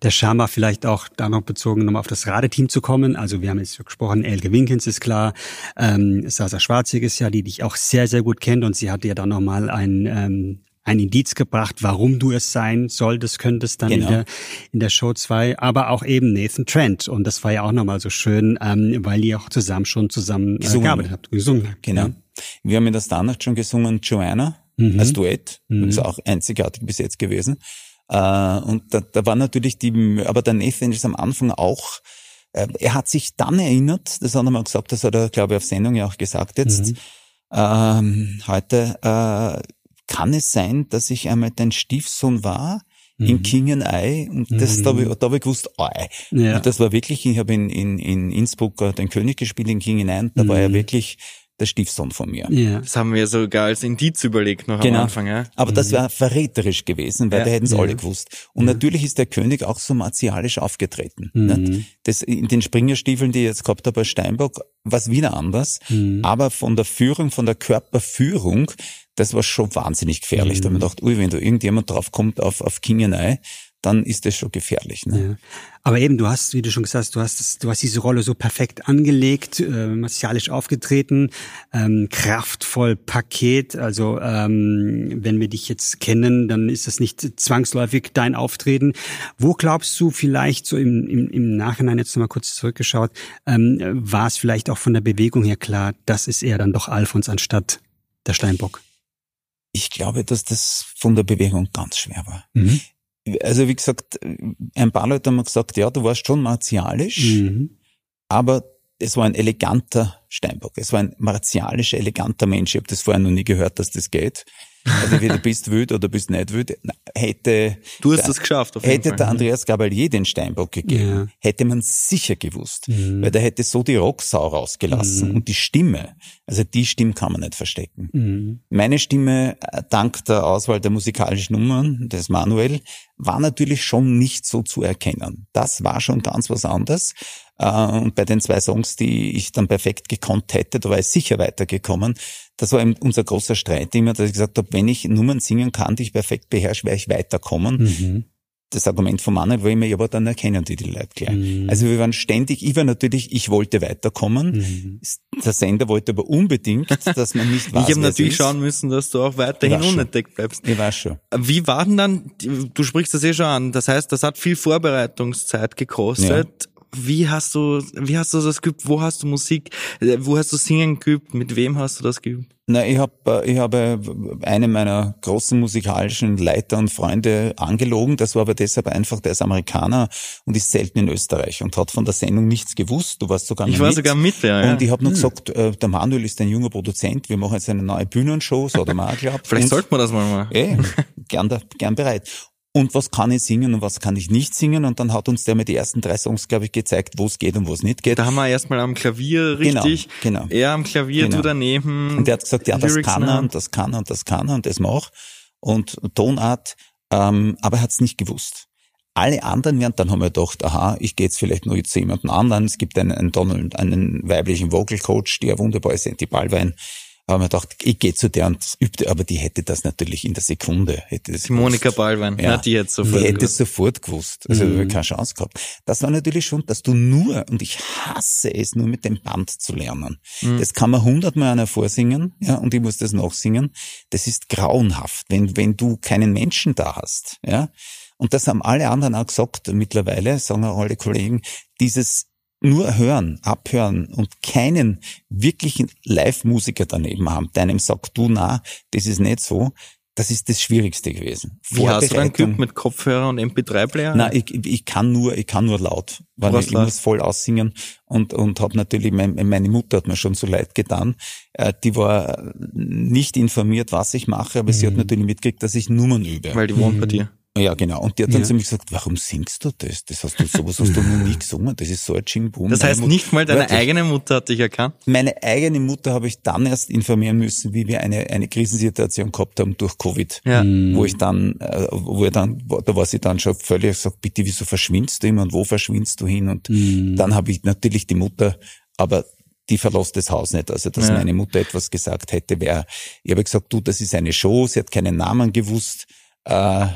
Der Charme war vielleicht auch da noch bezogen, nochmal auf das Radeteam zu kommen. Also wir haben jetzt gesprochen, Elke Winkens ist klar, ähm, Sasa Schwarzig ist ja, die dich auch sehr, sehr gut kennt und sie hatte ja dann nochmal ein ähm, ein Indiz gebracht, warum du es sein solltest, könntest dann genau. in, der, in der Show 2, aber auch eben Nathan Trent. Und das war ja auch nochmal so schön, ähm, weil ihr auch zusammen schon zusammen äh, gesungen. gearbeitet habt, gesungen. Genau. Ja. Wir haben in der Standard schon gesungen, Joanna, mhm. als Duett. Mhm. Das ist auch einzigartig bis jetzt gewesen. Äh, und da, da war natürlich die, aber der Nathan ist am Anfang auch, äh, er hat sich dann erinnert, das hat er mal gesagt, das hat er, glaube ich, auf Sendung ja auch gesagt jetzt, mhm. ähm, heute, äh, kann es sein, dass ich einmal dein Stiefsohn war? Mhm. in Kingen Ei und das mhm. da habe ich, da hab ich gewusst, Ei. Ja. Und das war wirklich, ich habe in, in, in Innsbruck den König gespielt in Kingen Ei und da mhm. war er wirklich der Stiefsohn von mir. Ja. Das haben wir sogar als Indiz überlegt noch genau. am Anfang. Ja? Aber mhm. das wäre verräterisch gewesen, weil ja. da hätten es ja. alle gewusst. Und ja. natürlich ist der König auch so martialisch aufgetreten. Mhm. Das in den Springerstiefeln, die ich jetzt gehabt habe bei Steinbock, war es wieder anders. Mhm. Aber von der Führung, von der Körperführung, das war schon wahnsinnig gefährlich. Da habe ich mhm. gedacht, ui, wenn da irgendjemand draufkommt auf, auf Kingenei, dann ist das schon gefährlich. Ne? Ja. Aber eben, du hast, wie du schon gesagt hast, du hast, das, du hast diese Rolle so perfekt angelegt, äh, martialisch aufgetreten, ähm, kraftvoll Paket. Also ähm, wenn wir dich jetzt kennen, dann ist das nicht zwangsläufig dein Auftreten. Wo glaubst du vielleicht so im, im, im Nachhinein jetzt nochmal kurz zurückgeschaut, ähm, war es vielleicht auch von der Bewegung her klar, das ist eher dann doch Alfons anstatt der Steinbock? Ich glaube, dass das von der Bewegung ganz schwer war. Mhm also wie gesagt, ein paar Leute haben gesagt, ja, du warst schon martialisch, mhm. aber es war ein eleganter Steinbock. Es war ein martialisch eleganter Mensch. Ich habe das vorher noch nie gehört, dass das geht. Also entweder bist wütend oder bist nicht wütend. Hätte du hast das geschafft. Auf jeden hätte Fall. der Andreas Gabalier den Steinbock gegeben, ja. hätte man sicher gewusst, mhm. weil der hätte so die Rocksau rausgelassen mhm. und die Stimme. Also die Stimme kann man nicht verstecken. Mhm. Meine Stimme, äh, dank der Auswahl der musikalischen Nummern des Manuel, war natürlich schon nicht so zu erkennen. Das war schon ganz was anderes. Äh, und bei den zwei Songs, die ich dann perfekt gekonnt hätte, da war ich sicher weitergekommen. Das war eben unser großer Streit immer, dass ich gesagt habe, wenn ich Nummern singen kann, die ich perfekt beherrsche, werde ich weiterkommen. Mhm. Das Argument von Manuel war immer, ja, aber dann erkennen die die Leute gleich. Mhm. Also wir waren ständig, ich war natürlich, ich wollte weiterkommen. Mhm. Der Sender wollte aber unbedingt, dass man nicht [laughs] weiß, Ich habe natürlich schauen müssen, dass du auch weiterhin unentdeckt bleibst. Ich weiß schon. Wie war denn dann, du sprichst das eh schon an, das heißt, das hat viel Vorbereitungszeit gekostet. Ja wie hast du, wie hast du das geübt? Wo hast du Musik, äh, wo hast du Singen geübt? Mit wem hast du das geübt? Na, ich habe äh, ich habe einen meiner großen musikalischen Leiter und Freunde angelogen. Das war aber deshalb einfach, der ist Amerikaner und ist selten in Österreich und hat von der Sendung nichts gewusst. Du warst sogar Ich war mit. sogar mit, ja. Und ich habe nur hm. gesagt, äh, der Manuel ist ein junger Produzent, wir machen jetzt eine neue Bühnenshow, so hat er geglaubt. Vielleicht sollte man das mal machen. Eh, gern, gern bereit und was kann ich singen und was kann ich nicht singen. Und dann hat uns der mit die ersten drei Songs, glaube ich, gezeigt, wo es geht und wo es nicht geht. Da haben wir erstmal am Klavier genau, richtig. Genau. genau. Er am Klavier, genau. du daneben. Und der hat gesagt, ja, das kann er und das kann er und das kann er und das mach. Und Tonart, ähm, aber er hat es nicht gewusst. Alle anderen werden, dann haben wir gedacht, aha, ich gehe jetzt vielleicht nur zu jemandem anderen. Es gibt einen, einen Donald, einen weiblichen Vocal Coach, der wunderbar ist, die Ballwein aber man dachte, ich gehe zu der und übte, aber die hätte das natürlich in der Sekunde. Hätte das die Monika Ballwein, ja, die hätte sofort Die hätte es sofort gewusst. Also mhm. keine Chance gehabt. Das war natürlich schon, dass du nur, und ich hasse es, nur mit dem Band zu lernen. Mhm. Das kann man hundertmal einer vorsingen, ja, und ich muss das nachsingen. Das ist grauenhaft, wenn, wenn du keinen Menschen da hast, ja. Und das haben alle anderen auch gesagt mittlerweile, sagen auch alle Kollegen, dieses nur hören, abhören und keinen wirklichen Live-Musiker daneben haben, der einem sagt, du na, das ist nicht so, das ist das Schwierigste gewesen. Wie hast du dann geübt mit Kopfhörer und MP3-Player? Nein, ich, ich kann nur, ich kann nur laut, weil ich, ich muss voll aussingen und und habe natürlich meine Mutter hat mir schon so leid getan. Äh, die war nicht informiert, was ich mache, aber mhm. sie hat mhm. natürlich mitgekriegt, dass ich Nummern übe. Weil die wohnt bei dir. Ja, genau. Und die hat dann ja. zu mir gesagt, warum singst du das? Das hast du, sowas hast du noch nie [laughs] gesungen. Das ist so ein Ching-Boom. Das heißt, nicht mal deine Wörtlich. eigene Mutter hat dich erkannt? Meine eigene Mutter habe ich dann erst informieren müssen, wie wir eine, eine Krisensituation gehabt haben durch Covid. Ja. Wo ich dann, äh, wo ich dann, da war sie dann schon völlig gesagt, bitte, wieso verschwindest du immer und wo verschwindest du hin? Und mhm. dann habe ich natürlich die Mutter, aber die verlässt das Haus nicht. Also, dass ja. meine Mutter etwas gesagt hätte, wäre, ich habe gesagt, du, das ist eine Show, sie hat keinen Namen gewusst, äh,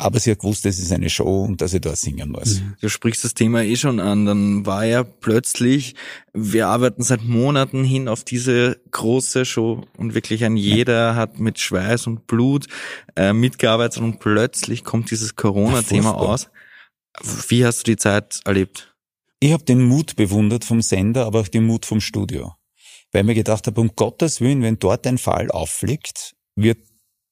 aber sie hat gewusst, es ist eine Show und dass ich da singen muss. Du sprichst das Thema eh schon an. Dann war ja plötzlich, wir arbeiten seit Monaten hin auf diese große Show und wirklich ein jeder hat mit Schweiß und Blut äh, mitgearbeitet und plötzlich kommt dieses Corona-Thema aus. Wie hast du die Zeit erlebt? Ich habe den Mut bewundert vom Sender, aber auch den Mut vom Studio. Weil ich mir gedacht habe, um Gottes Willen, wenn dort ein Fall auffliegt, wird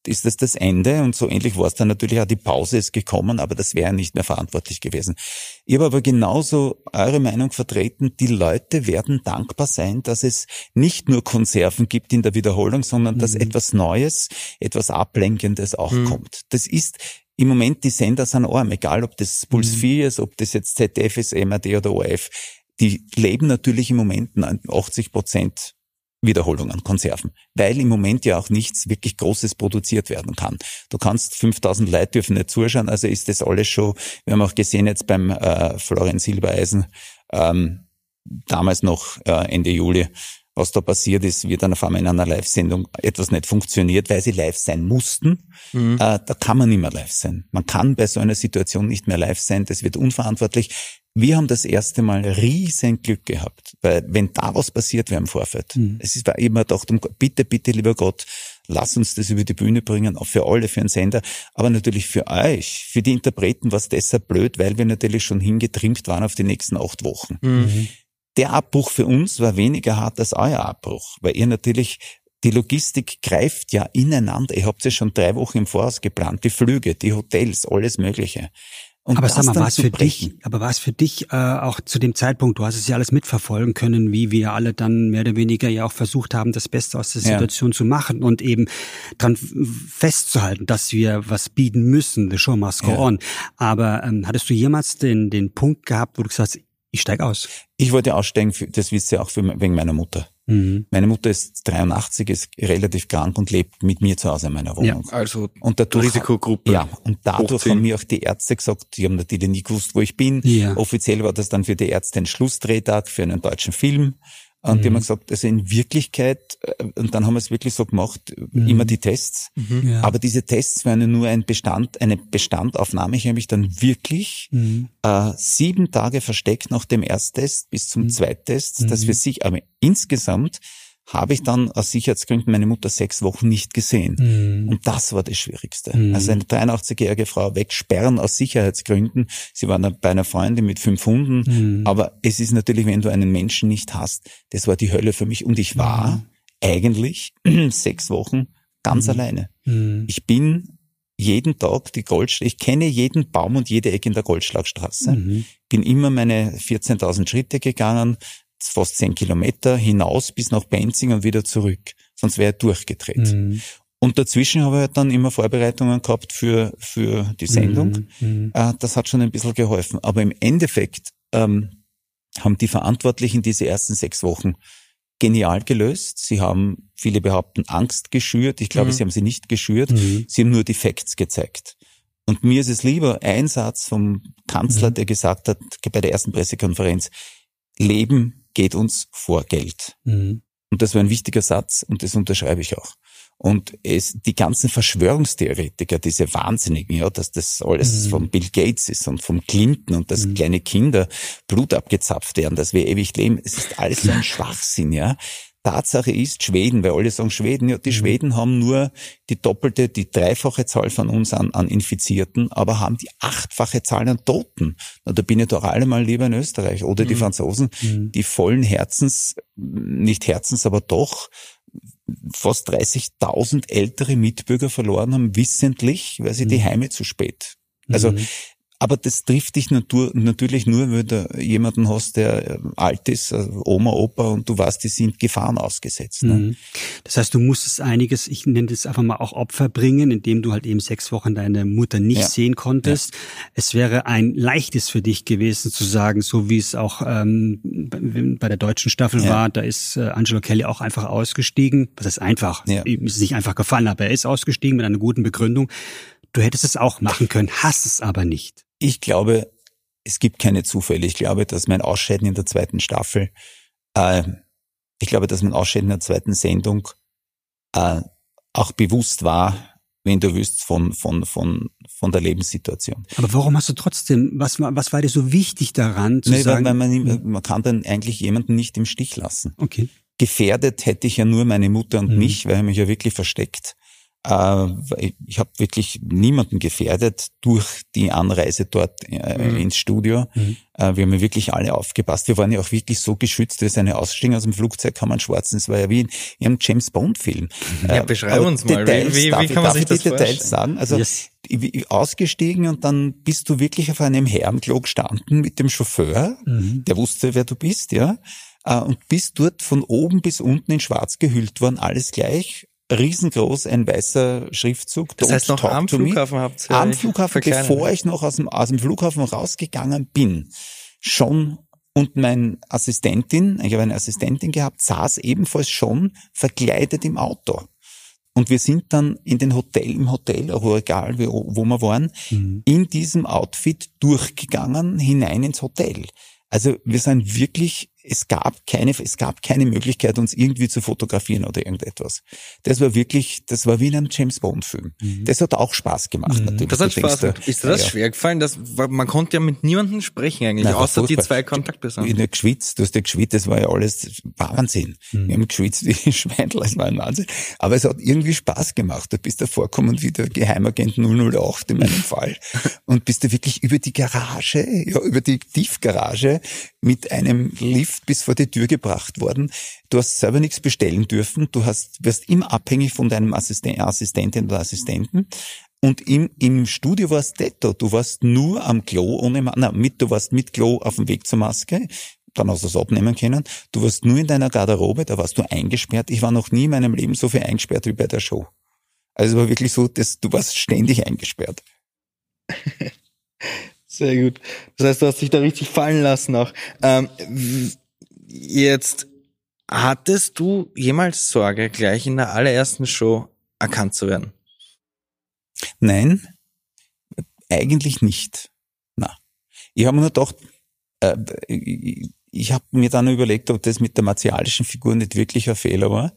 ist das das Ende und so ähnlich war es dann natürlich auch die Pause ist gekommen, aber das wäre nicht mehr verantwortlich gewesen. Ich habe aber genauso eure Meinung vertreten, die Leute werden dankbar sein, dass es nicht nur Konserven gibt in der Wiederholung, sondern mhm. dass etwas Neues, etwas Ablenkendes auch mhm. kommt. Das ist im Moment die Sender sind arm, egal ob das Puls mhm. 4 ist, ob das jetzt ZDF ist, MRD oder ORF, die leben natürlich im Moment 80 Prozent Wiederholungen, Konserven, weil im Moment ja auch nichts wirklich Großes produziert werden kann. Du kannst 5000 Leute dürfen nicht zuschauen, also ist das alles schon, wir haben auch gesehen jetzt beim äh, Florian Silbereisen, ähm, damals noch äh, Ende Juli, was da passiert ist, wie dann auf einmal in einer Live-Sendung etwas nicht funktioniert, weil sie live sein mussten. Mhm. Äh, da kann man nicht mehr live sein. Man kann bei so einer Situation nicht mehr live sein. Das wird unverantwortlich. Wir haben das erste Mal riesen Glück gehabt, weil wenn da was passiert wäre im Vorfeld, mhm. es ist war immer gedacht, bitte, bitte, lieber Gott, lass uns das über die Bühne bringen, auch für alle, für den Sender, aber natürlich für euch, für die Interpreten war es deshalb blöd, weil wir natürlich schon hingetrimmt waren auf die nächsten acht Wochen. Mhm. Der Abbruch für uns war weniger hart als euer Abbruch, weil ihr natürlich die Logistik greift ja ineinander. Ihr habt ja schon drei Wochen im Voraus geplant, die Flüge, die Hotels, alles Mögliche. Und aber sag mal, war es für dich, aber war es für dich äh, auch zu dem Zeitpunkt, du hast es ja alles mitverfolgen können, wie wir alle dann mehr oder weniger ja auch versucht haben, das Beste aus der Situation ja. zu machen und eben dran festzuhalten, dass wir was bieten müssen, the show must go ja. on. Aber ähm, hattest du jemals den, den Punkt gehabt, wo du gesagt hast, ich steig aus? Ich wollte aussteigen, das wisst ihr auch für, wegen meiner Mutter. Mhm. Meine Mutter ist 83, ist relativ krank und lebt mit mir zu Hause in meiner Wohnung. Ja, also und dadurch, Risikogruppe. Ja, und dadurch hochziehen. haben mir auch die Ärzte gesagt, die haben natürlich nie gewusst, wo ich bin. Ja. Offiziell war das dann für die Ärzte ein Schlussdrehtag für einen deutschen Film. Und mhm. die haben mhm. gesagt, also in Wirklichkeit, äh, und dann haben wir es wirklich so gemacht, mhm. immer die Tests. Mhm. Ja. Aber diese Tests waren ja nur ein Bestand, eine Bestandaufnahme. Ich habe mich dann wirklich mhm. äh, sieben Tage versteckt nach dem Ersttest bis zum mhm. Zweittest, dass wir sich, aber insgesamt habe ich dann aus Sicherheitsgründen meine Mutter sechs Wochen nicht gesehen. Mhm. Und das war das Schwierigste. Mhm. Also eine 83-jährige Frau wegsperren aus Sicherheitsgründen. Sie war bei einer Freundin mit fünf Hunden. Mhm. Aber es ist natürlich, wenn du einen Menschen nicht hast, das war die Hölle für mich. Und ich war mhm. eigentlich [clears throat] sechs Wochen ganz mhm. alleine. Mhm. Ich bin jeden Tag die Goldschlag, ich kenne jeden Baum und jede Ecke in der Goldschlagstraße, mhm. bin immer meine 14.000 Schritte gegangen, fast zehn Kilometer hinaus bis nach Benzing und wieder zurück. Sonst wäre er durchgedreht. Mhm. Und dazwischen habe ich halt dann immer Vorbereitungen gehabt für, für die Sendung. Mhm. mhm. Äh, das hat schon ein bisschen geholfen. Aber im Endeffekt ähm, haben die Verantwortlichen diese ersten sechs Wochen genial gelöst. Sie haben, viele behaupten, Angst geschürt. Ich glaube, mhm. sie haben sie nicht geschürt. Mhm. Sie haben nur die Facts gezeigt. Und mir ist es lieber ein Satz vom Kanzler, mhm. der gesagt hat bei der ersten Pressekonferenz, Leben geht uns vor Geld. Mhm. Und das war ein wichtiger Satz und das unterschreibe ich auch. Und es, die ganzen Verschwörungstheoretiker, diese Wahnsinnigen, ja, dass das alles mhm. von Bill Gates ist und vom Clinton und dass mhm. kleine Kinder Blut abgezapft werden, dass wir ewig leben, es ist alles so ein [laughs] Schwachsinn, ja. Tatsache ist, Schweden, weil alle sagen Schweden, ja, die mhm. Schweden haben nur die doppelte, die dreifache Zahl von uns an, an Infizierten, aber haben die achtfache Zahl an Toten. Na, da bin ich doch allemal lieber in Österreich. Oder die mhm. Franzosen, mhm. die vollen Herzens, nicht Herzens, aber doch fast 30.000 ältere Mitbürger verloren haben, wissentlich, weil sie die. Heime zu spät also mhm. Aber das trifft dich natürlich nur, wenn du jemanden hast, der äh, alt ist, also Oma, Opa, und du weißt, die sind Gefahren ausgesetzt. Ne? Mhm. Das heißt, du musstest einiges, ich nenne das einfach mal auch Opfer bringen, indem du halt eben sechs Wochen deine Mutter nicht ja. sehen konntest. Ja. Es wäre ein leichtes für dich gewesen zu sagen, so wie es auch ähm, bei der deutschen Staffel ja. war, da ist äh, Angelo Kelly auch einfach ausgestiegen. Was heißt einfach? Ihm ist nicht einfach gefallen, aber er ist ausgestiegen mit einer guten Begründung. Du hättest es auch machen können, hast es aber nicht. Ich glaube, es gibt keine Zufälle. Ich glaube, dass mein Ausscheiden in der zweiten Staffel, äh, ich glaube, dass mein Ausscheiden in der zweiten Sendung äh, auch bewusst war, wenn du willst, von, von, von, von der Lebenssituation. Aber warum hast du trotzdem, was, war was war dir so wichtig daran zu nee, sagen? Weil man, man kann dann eigentlich jemanden nicht im Stich lassen. Okay. Gefährdet hätte ich ja nur meine Mutter und Mhm. mich, weil er mich ja wirklich versteckt. Äh, ich habe wirklich niemanden gefährdet durch die Anreise dort äh, Mhm. ins Studio. Mhm. Äh, wir haben ja wirklich alle aufgepasst. Wir waren ja auch wirklich so geschützt, sind ja ausgestiegen aus dem Flugzeug, haben einen schwarzen, es war ja wie in, in einem James Bond Film. Ja, beschreib uns mal, wie- wie- wie darf, kann man sich ich das Details vorstellen? sagen? Also Yes. ausgestiegen und dann bist du wirklich auf einem Herrenklo gestanden mit dem Chauffeur, Mhm. der wusste, wer du bist, ja, und bist dort von oben bis unten in schwarz gehüllt worden, alles gleich, riesengroß, ein weißer Schriftzug. Das Don't heißt, noch am me. Flughafen habt ihr Am Flughafen, verkleinert. bevor ich noch aus dem, aus dem Flughafen rausgegangen bin, schon und mein Assistentin, ich habe eine Assistentin gehabt, saß ebenfalls schon verkleidet im Auto. Und wir sind dann in den Hotel, im Hotel, auch egal, wo, wo wir waren, Mhm. in diesem Outfit durchgegangen hinein ins Hotel. Also wir sind wirklich, es gab keine, es gab keine Möglichkeit, uns irgendwie zu fotografieren oder irgendetwas. Das war wirklich, das war wie in einem James Bond Film. Das hat auch Spaß gemacht, natürlich. Mhm. Das hat Du denkst Spaß gemacht. da, Ist dir das ja, schwer gefallen? Das, war- man konnte ja mit niemandem sprechen eigentlich, Nein, außer die zwei Ich Kontaktpersonen. bin ja geschwitzt, du hast ja geschwitzt, das war ja alles Wahnsinn. Mhm. Wir haben geschwitzt wie [laughs] Schweindler, das war ein Wahnsinn. Aber es hat irgendwie Spaß gemacht. Du bist da vorkommen wie der Geheimagent 008 in meinem [laughs] Fall. Und bist du wirklich über die Garage, ja, über die Tiefgarage mit einem Lift bis vor die Tür gebracht worden. Du hast selber nichts bestellen dürfen. Du hast, wirst immer abhängig von deinem Assisten Assistentin oder Assistenten. Und im, im Studio warst du Du warst nur am Klo ohne, na, mit, du warst mit Klo auf dem Weg zur Maske. Dann hast du es abnehmen können. Du warst nur in deiner Garderobe, da warst du eingesperrt. Ich war noch nie in meinem Leben so viel eingesperrt wie bei der Show. Also es war wirklich so, dass du warst ständig eingesperrt. [laughs] Sehr gut. Das heißt, du hast dich da richtig fallen lassen auch. Ähm, jetzt, hattest du jemals Sorge, gleich in der allerersten Show erkannt zu werden? Nein, eigentlich nicht. Na, ich habe mir nur gedacht, äh, ich, ich habe mir dann überlegt, ob das mit der martialischen Figur nicht wirklich ein Fehler war,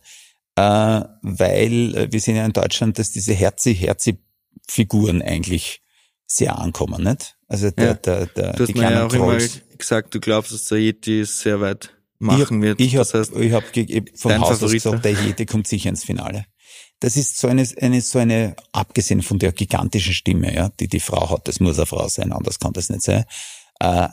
äh, weil äh, wir sehen ja in Deutschland, dass diese Herzi-Herzi-Figuren eigentlich sehr ankommen, nicht? Also der, Ja. der, der, Du hast die mir ja auch immer Trolls. gesagt, du glaubst, dass der Yeti es sehr weit machen wird. Ich habe das heißt, ich hab ge- vom dein Haus aus gesagt, der Jede kommt sicher ins Finale. Das ist so eine, eine, so eine, abgesehen von der gigantischen Stimme, ja, die die Frau hat, das muss eine Frau sein, anders kann das nicht sein, äh,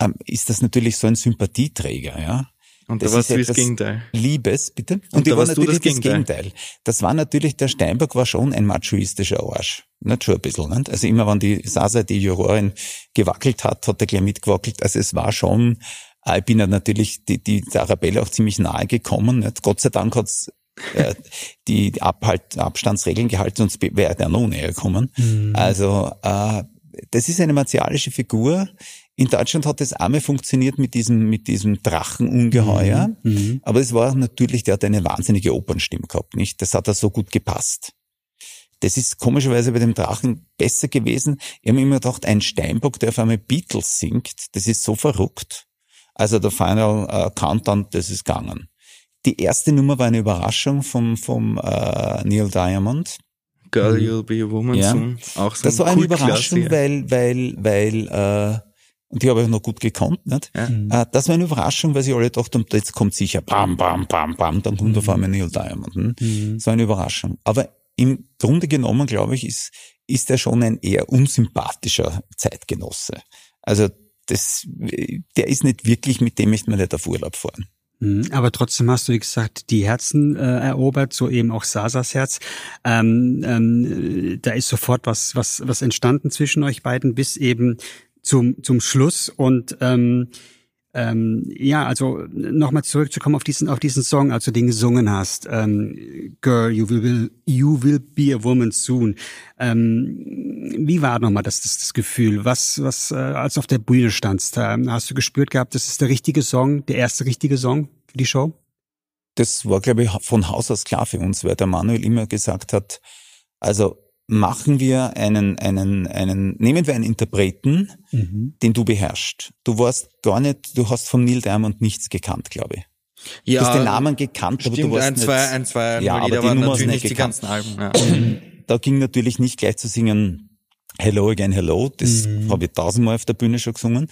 ähm, ist das natürlich so ein Sympathieträger, ja. und das da warst du das Gegenteil. Liebes, bitte. Und, Und da war warst du natürlich das das Gegenteil. Gegenteil. Das war natürlich, der Steinberg war schon ein machoistischer Arsch. Nicht schon ein bisschen, nicht? Also immer wenn die Sasa, die Jurorin, gewackelt hat, hat er gleich mitgewackelt. Also es war schon, ich bin ja natürlich die, die, Arabelle auch ziemlich nahe gekommen, nicht? Gott sei Dank hat's äh, die Abhalt, Abstandsregeln gehalten, sonst wäre der noch näher gekommen. Mhm. Also äh, das ist eine martialische Figur. In Deutschland hat das einmal funktioniert mit diesem, mit diesem Drachenungeheuer. Mhm. Aber es war natürlich, der hat eine wahnsinnige Opernstimme gehabt, nicht? Das hat er so gut gepasst. Das ist komischerweise bei dem Drachen besser gewesen. Ich habe mir immer gedacht, ein Steinbock, der auf einmal Beatles singt, das ist so verrückt. Also der Final äh, Countdown, das ist gegangen. Die erste Nummer war eine Überraschung vom, vom äh, Neil Diamond. Girl, you'll be a woman Ja. soon. Auch so Das ein war eine Überraschung, weil, weil, weil, äh, und die habe ich noch gut gekonnt, nicht? Ja. Äh, das war eine Überraschung, weil sie alle gedacht haben, jetzt kommt sicher bam, bam, bam, bam, dann kommt auf einmal Neil Diamond. Hm? Mhm. Das war eine Überraschung. Aber im Grunde genommen, glaube ich, ist, ist er schon ein eher unsympathischer Zeitgenosse. Also das, der ist nicht wirklich, mit dem möchte man nicht auf Urlaub fahren. Mhm. Aber trotzdem hast du, wie gesagt, die Herzen äh, erobert, so eben auch Sasas Herz. Ähm, ähm, da ist sofort was, was, was entstanden zwischen euch beiden bis eben zum, zum Schluss. Und ähm, ähm, ja, also nochmal zurückzukommen auf diesen, auf diesen Song, als du den gesungen hast. Ähm, Girl, you will, you will be a woman soon. Ähm, wie war nochmal das, das, das Gefühl? Was, was, äh, als du auf der Bühne standst, äh, hast du gespürt gehabt, das ist der richtige Song, der erste richtige Song für die Show? das war, glaube ich, von Haus aus klar für uns, weil der Manuel immer gesagt hat, also machen wir einen, einen, einen, nehmen wir einen Interpreten, den du beherrschst. Du warst gar nicht, du hast von Neil Diamond nichts gekannt, glaube ich. Ja, du hast den Namen gekannt, aber stimmt, du warst ein, nicht, zwei, ein, zwei Ja, aber die aber Nummer natürlich nicht nicht die ganzen Alben. Ja. da ging natürlich nicht gleich zu singen Hello again, hello. Das mhm. habe ich tausendmal auf der Bühne schon gesungen.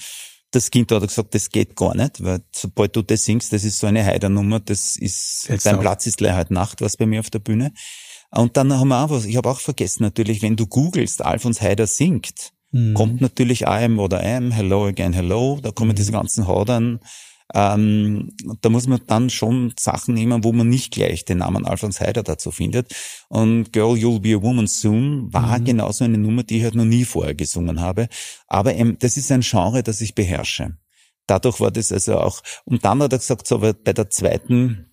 Das Kind hat gesagt, das geht gar nicht, weil sobald du das singst, das ist so eine Heidernummer, das ist, Jetzt dein auch. Platz ist gleich heute Nacht, was bei mir auf der Bühne. Und dann haben wir auch was, ich habe auch vergessen natürlich, wenn du googelst, Alfons Heider singt, mhm. kommt natürlich I am oder I am, hello again, hello, da kommen mhm. diese ganzen Hadern. Ähm, da muss man dann schon Sachen nehmen, wo man nicht gleich den Namen Alfons Heider dazu findet. Und Girl, You'll Be a Woman Soon war mhm. genauso eine Nummer, die ich halt noch nie vorher gesungen habe. Aber ähm, das ist ein Genre, das ich beherrsche. Dadurch war das also auch, und dann hat er gesagt, so, aber bei der zweiten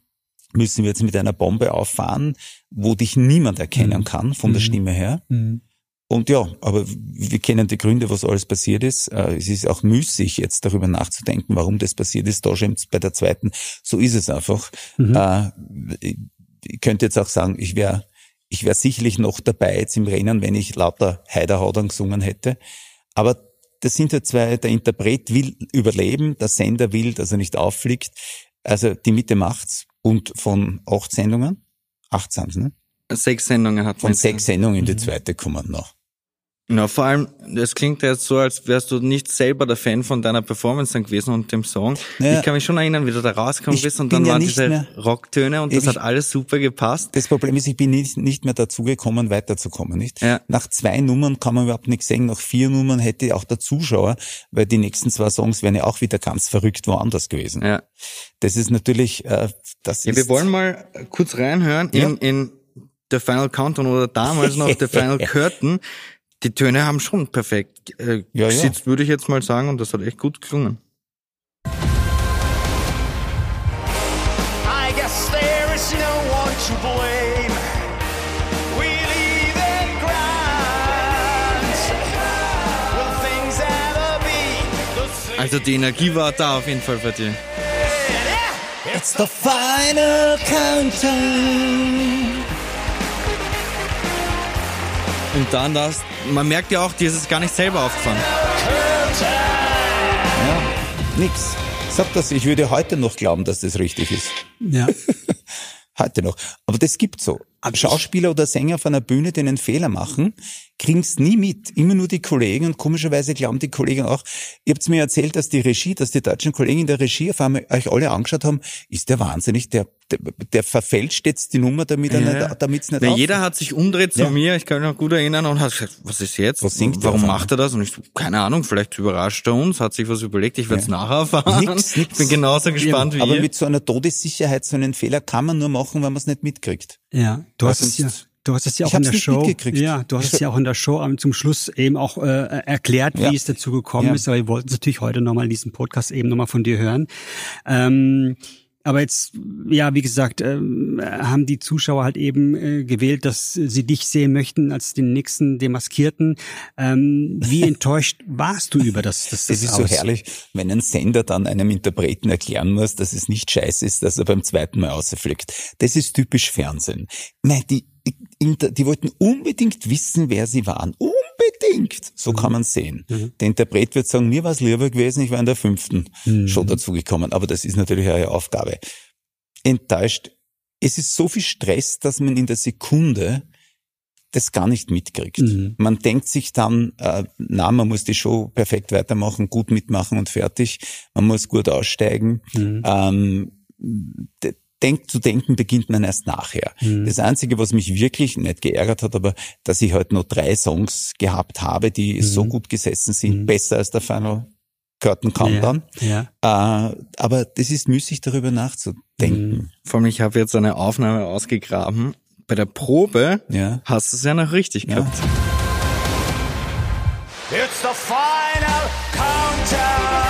müssen wir jetzt mit einer Bombe auffahren, wo dich niemand erkennen mhm. kann von der mhm. Stimme her. Mhm. Und ja, aber wir kennen die Gründe, was alles passiert ist. Äh, es ist auch müßig, jetzt darüber nachzudenken, warum das passiert ist. Da schon bei der zweiten, so ist es einfach. Mhm. Äh, ich könnte jetzt auch sagen, ich wäre ich wäre sicherlich noch dabei jetzt im Rennen, wenn ich lauter Heiderhaudern gesungen hätte. Aber das sind ja zwei, der Interpret will überleben, der Sender will, dass er nicht auffliegt. Also die Mitte macht's. Und von acht Sendungen, acht sind ne? Sechs Sendungen hat Von sechs Sendungen in die mhm. zweite kommen noch. Na, vor allem, das klingt ja jetzt so, als wärst du nicht selber der Fan von deiner Performance dann gewesen und dem Song. Naja, ich kann mich schon erinnern, wie du da rausgekommen bist und dann ja waren diese mehr, Rocktöne und das hat alles super gepasst. Das Problem ist, ich bin nicht, nicht mehr dazugekommen, weiterzukommen, nicht? Ja. Nach zwei Nummern kann man überhaupt nichts sehen. Nach vier Nummern hätte auch der Zuschauer, weil die nächsten zwei Songs wären ja auch wieder ganz verrückt woanders gewesen. Ja. Das ist natürlich, äh, das ja, ist. Wir wollen mal kurz reinhören ja. in, in The Final Countdown oder damals noch [laughs] The Final [laughs] Curtain die Töne haben schon perfekt äh, ja, gesitzt, ja. würde ich jetzt mal sagen, und das hat echt gut gelungen. Also die Energie war da auf jeden Fall bei dir. It's the final countdown. Und dann das, man merkt ja auch, dir ist es gar nicht selber aufgefallen. Ja, nix. Sag das, ich würde heute noch glauben, dass das richtig ist. Ja. [laughs] heute noch. Aber das gibt's so. Schauspieler oder Sänger von einer Bühne, die einen Fehler machen, kriegen's nie mit. Immer nur die Kollegen und komischerweise glauben die Kollegen auch, ihr habt mir erzählt, dass die Regie, dass die deutschen Kollegen in der Regie auf einmal euch alle angeschaut haben, ist der wahnsinnig, der, der, der verfälscht jetzt die Nummer, damit er ja. nicht, damit's nicht Na, Jeder hat sich umdreht zu ja. mir, ich kann mich noch gut erinnern und hat gesagt, was ist jetzt? Was singt Warum macht er das? Und ich, keine Ahnung, vielleicht überrascht er uns, hat sich was überlegt, ich werde es ja. nachher erfahren. Nix, nix. Ich bin genauso gespannt wie Aber ihr. mit so einer Todessicherheit, so einen Fehler kann man nur machen, wenn man es nicht mitkriegt. Ja, du hast es ja Du hast es ja auch in der Show, ja, du hast es ja auch in der Show zum Schluss eben auch äh, erklärt, wie ja. es dazu gekommen ja. ist. Aber wir wollten es natürlich heute nochmal in diesem Podcast eben nochmal von dir hören. Ähm, aber jetzt, ja, wie gesagt, ähm, haben die Zuschauer halt eben äh, gewählt, dass sie dich sehen möchten als den nächsten Demaskierten. Ähm, wie [laughs] enttäuscht warst du über das? Das, das, das ist so herrlich, wenn ein Sender dann einem Interpreten erklären muss, dass es nicht scheiße ist, dass er beim zweiten Mal ausfliegt. Das ist typisch Fernsehen. Nein, die, die wollten unbedingt wissen, wer sie waren. Unbedingt. So mhm. kann man sehen. Mhm. Der Interpret wird sagen, mir war es lieber gewesen, ich war in der fünften mhm. schon dazugekommen. Aber das ist natürlich eure Aufgabe. Enttäuscht. Es ist so viel Stress, dass man in der Sekunde das gar nicht mitkriegt. Mhm. Man denkt sich dann, äh, na, man muss die Show perfekt weitermachen, gut mitmachen und fertig. Man muss gut aussteigen. Mhm. Ähm, denk, zu denken beginnt man erst nachher. Mhm. Das Einzige, was mich wirklich nicht geärgert hat, aber dass ich heute halt noch drei Songs gehabt habe, die mhm. so gut gesessen sind, mhm. besser als der Final Curtain Countdown. Ja, ja. Äh, aber das ist müßig, darüber nachzudenken. Mhm. Vor allem, ich habe jetzt eine Aufnahme ausgegraben. Bei der Probe ja. hast du es ja noch richtig gehabt. It's the final countdown.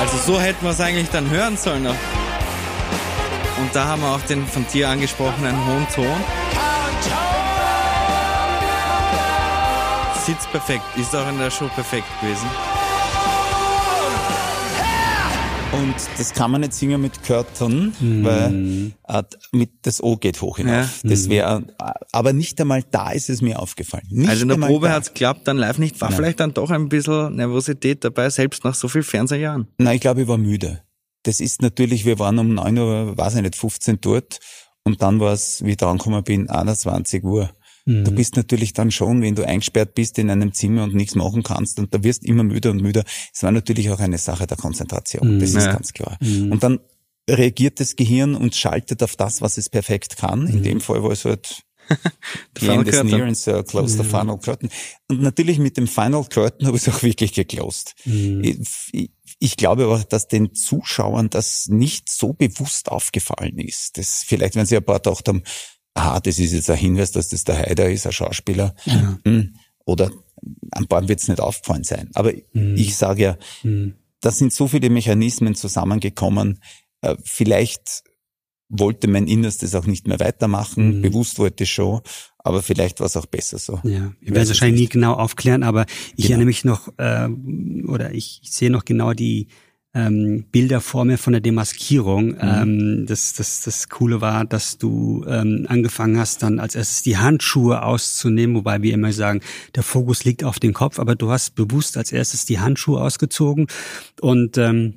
Also so hätten wir es eigentlich dann hören sollen. Noch. Und da haben wir auch den von dir angesprochenen hohen Ton. Sitzt perfekt, ist auch in der Show perfekt gewesen. Und das kann man nicht singen mit Curtain, mm. weil äh, mit das O geht hoch hinauf. Ja. Das wäre, aber nicht einmal da ist es mir aufgefallen. Nicht also in der Probe hat es geklappt, dann live nicht. War Nein. vielleicht dann doch ein bisschen Nervosität dabei, selbst nach so vielen Fernsehjahren? Nein, ich glaube, ich war müde das ist natürlich, wir waren um neun Uhr, weiß ich nicht, 15 dort und dann war es, wie ich da angekommen bin, 21 Uhr. Mhm. Du bist natürlich dann schon, wenn du eingesperrt bist in einem Zimmer und nichts machen kannst und da wirst immer müder und müder. Es war natürlich auch eine Sache der Konzentration, mhm. das ist ja. ganz klar. Mhm. Und dann reagiert das Gehirn und schaltet auf das, was es perfekt kann. In mhm. dem Fall war es halt [laughs] the and so close the final curtain. Und natürlich mit dem Final Curtain [laughs] habe ich es auch wirklich geclosed. Mhm. Ich, ich, glaube aber, dass den Zuschauern das nicht so bewusst aufgefallen ist. Das vielleicht, wenn sie ein paar gedacht haben, aha, das ist jetzt ein Hinweis, dass das der Heider ist, ein Schauspieler. Ja. Hm. Oder ein paar wird es nicht aufgefallen sein. Aber mhm. ich sage ja, mhm. da sind so viele Mechanismen zusammengekommen. Äh, vielleicht wollte mein Innerstes auch nicht mehr weitermachen. Mhm. Bewusst wollte ich schon, aber vielleicht war es auch besser so. Ja, ich werde es wahrscheinlich nie genau aufklären, aber ich genau. erinnere mich noch, äh, oder ich, ich sehe noch genau die ähm, Bilder vor mir von der Demaskierung. Mhm. Ähm, das, das, das Coole war, dass du ähm, angefangen hast, dann als erstes die Handschuhe auszunehmen, wobei wir immer sagen, der Fokus liegt auf dem Kopf, aber du hast bewusst als erstes die Handschuhe ausgezogen und ähm,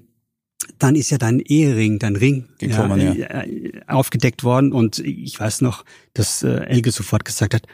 dann ist ja dein Ehering, dein Ring Gekommen, ja, ja. Äh, aufgedeckt worden und ich weiß noch, dass äh, Elge sofort gesagt hat,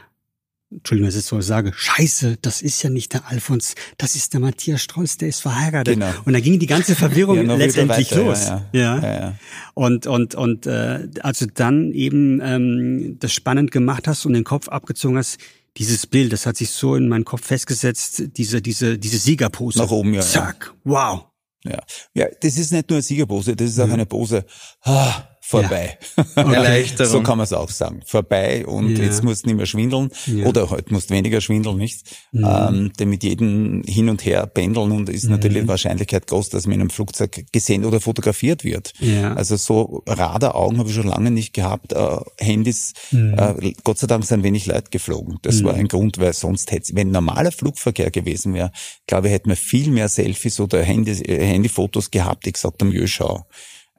Entschuldigung, dass ich so sage, scheiße, das ist ja nicht der Alfons, das ist der Matthias Strolz, der ist verheiratet. Genau. Und da ging die ganze Verwirrung [laughs] ja, letztendlich weiter, los. Ja, ja. ja. Und, und, und äh, also dann eben ähm, das spannend gemacht hast und den Kopf abgezogen hast, dieses Bild, das hat sich so in meinen Kopf festgesetzt, diese, diese, diese Siegerpose. Nach oben, ja. Zack, wow. Ja. ja, das ist nicht nur eine Siegerpose, das ist auch mhm. eine Pose, ah, vorbei. Ja. Okay. Erleichterung. So kann man es auch sagen. Vorbei und ja. jetzt musst du nicht mehr schwindeln ja. oder halt musst weniger schwindeln, nicht? Mhm. Ähm, denn mit jedem hin und her pendeln und ist mhm. natürlich die Wahrscheinlichkeit groß, dass man in einem Flugzeug gesehen oder fotografiert wird. Ja. Also so Radaraugen habe ich schon lange nicht gehabt. Äh, Handys, mhm. äh, Gott sei Dank sind wenig Leute geflogen. Das mhm. war ein Grund, weil sonst hätte, wenn normaler Flugverkehr gewesen wäre, glaube ich, hätten wir viel mehr Selfies oder Handys, äh, Handyfotos gehabt, die gesagt haben, jö, schau.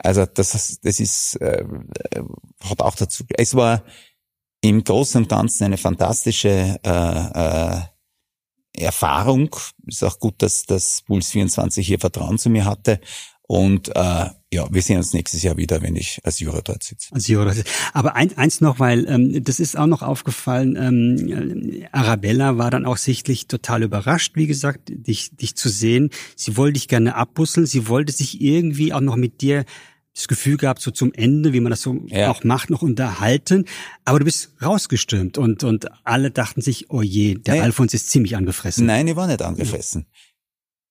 Also das, das ist, äh, hat auch dazu, es war im Großen und Ganzen eine fantastische äh, äh, Erfahrung. Ist auch gut, dass das Puls 24 hier Vertrauen zu mir hatte. Und äh, ja, wir sehen uns nächstes Jahr wieder, wenn ich als Juror dort sitze. Als Juror. Aber ein, eins noch, weil ähm, das ist auch noch aufgefallen. Ähm, Arabella war dann auch sichtlich total überrascht, wie gesagt, dich, dich zu sehen. Sie wollte dich gerne abbusseln. Sie wollte sich irgendwie auch noch mit dir das Gefühl gehabt, so zum Ende, wie man das so ja. auch macht, noch unterhalten. Aber du bist rausgestürmt und, und alle dachten sich, oh je, der naja. Alfons ist ziemlich angefressen. Nein, ich war nicht angefressen.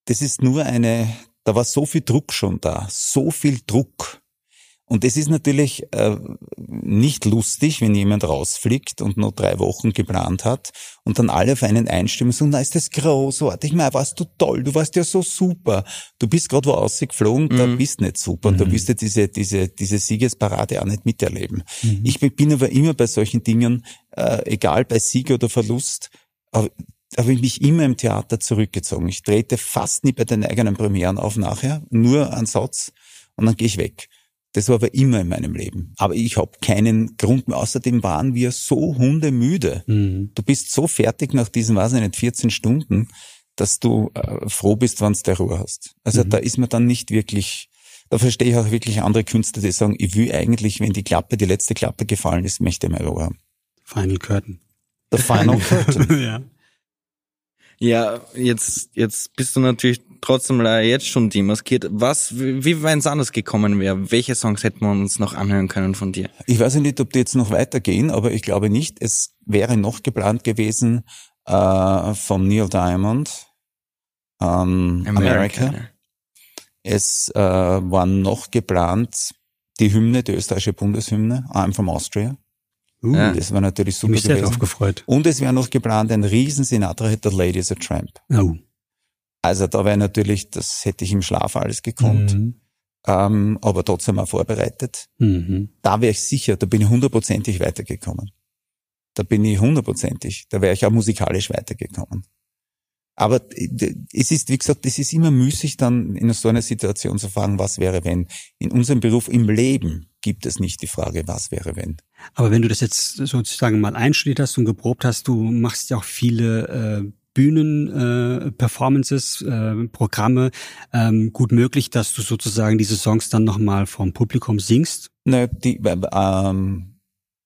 Das ist nur eine, da war so viel Druck schon da, so viel Druck. Und es ist natürlich äh, nicht lustig, wenn jemand rausfliegt und nur drei Wochen geplant hat und dann alle auf einen einstimmen und sagen, na ist das großartig, mei, warst du toll, du warst ja so super. Du bist gerade wo rausgeflogen, mhm. da bist nicht super und mhm. da wirst du diese, diese, diese Siegesparade auch nicht miterleben. Mhm. Ich bin aber immer bei solchen Dingen, äh, egal bei Sieg oder Verlust, habe ich mich immer im Theater zurückgezogen. Ich trete fast nie bei den eigenen Premieren auf nachher, nur einen Satz und dann gehe ich weg. Das war aber immer in meinem Leben. Aber ich habe keinen Grund mehr. Außerdem waren wir so hundemüde. Mhm. Du bist so fertig nach diesen, weiß ich nicht, 14 Stunden, dass du äh, froh bist, wenn du der Ruhe hast. Also mhm. da ist man dann nicht wirklich, da verstehe ich auch wirklich andere Künstler, die sagen, ich will eigentlich, wenn die Klappe, die letzte Klappe gefallen ist, möchte ich mal Ruhe haben. Final Curtain. The Final [laughs] Curtain. ja. Ja, jetzt, jetzt bist du natürlich trotzdem leider jetzt schon demaskiert. Was, wie wenn es anders gekommen wäre? Welche Songs hätten wir uns noch anhören können von dir? Ich weiß nicht, ob die jetzt noch weitergehen, aber ich glaube nicht. Es wäre noch geplant gewesen äh, von Neil Diamond, ähm, America. America. Es äh, war noch geplant die Hymne, die österreichische Bundeshymne, I'm from Austria. Uh, ja. Das war natürlich super ich gewesen. gefreut. Und es wäre noch geplant ein riesen Sinatra-Hit, The Lady is a Tramp. Oh. Also da wäre natürlich, das hätte ich im Schlaf alles gekonnt. Mhm. Ähm, aber trotzdem auch vorbereitet. Mhm. Da wäre ich sicher, da bin ich hundertprozentig weitergekommen. Da bin ich hundertprozentig, da wäre ich auch musikalisch weitergekommen. Aber es ist, wie gesagt, es ist immer müßig, dann in so einer Situation zu fragen, was wäre, wenn. In unserem Beruf, im Leben gibt es nicht die Frage, was wäre, wenn. Aber wenn du das jetzt sozusagen mal einstudiert hast und geprobt hast, du machst ja auch viele äh, Bühnen-Performances, äh, äh, Programme, ähm, gut möglich, dass du sozusagen diese Songs dann nochmal vom Publikum singst? Ne, die, äh, ähm,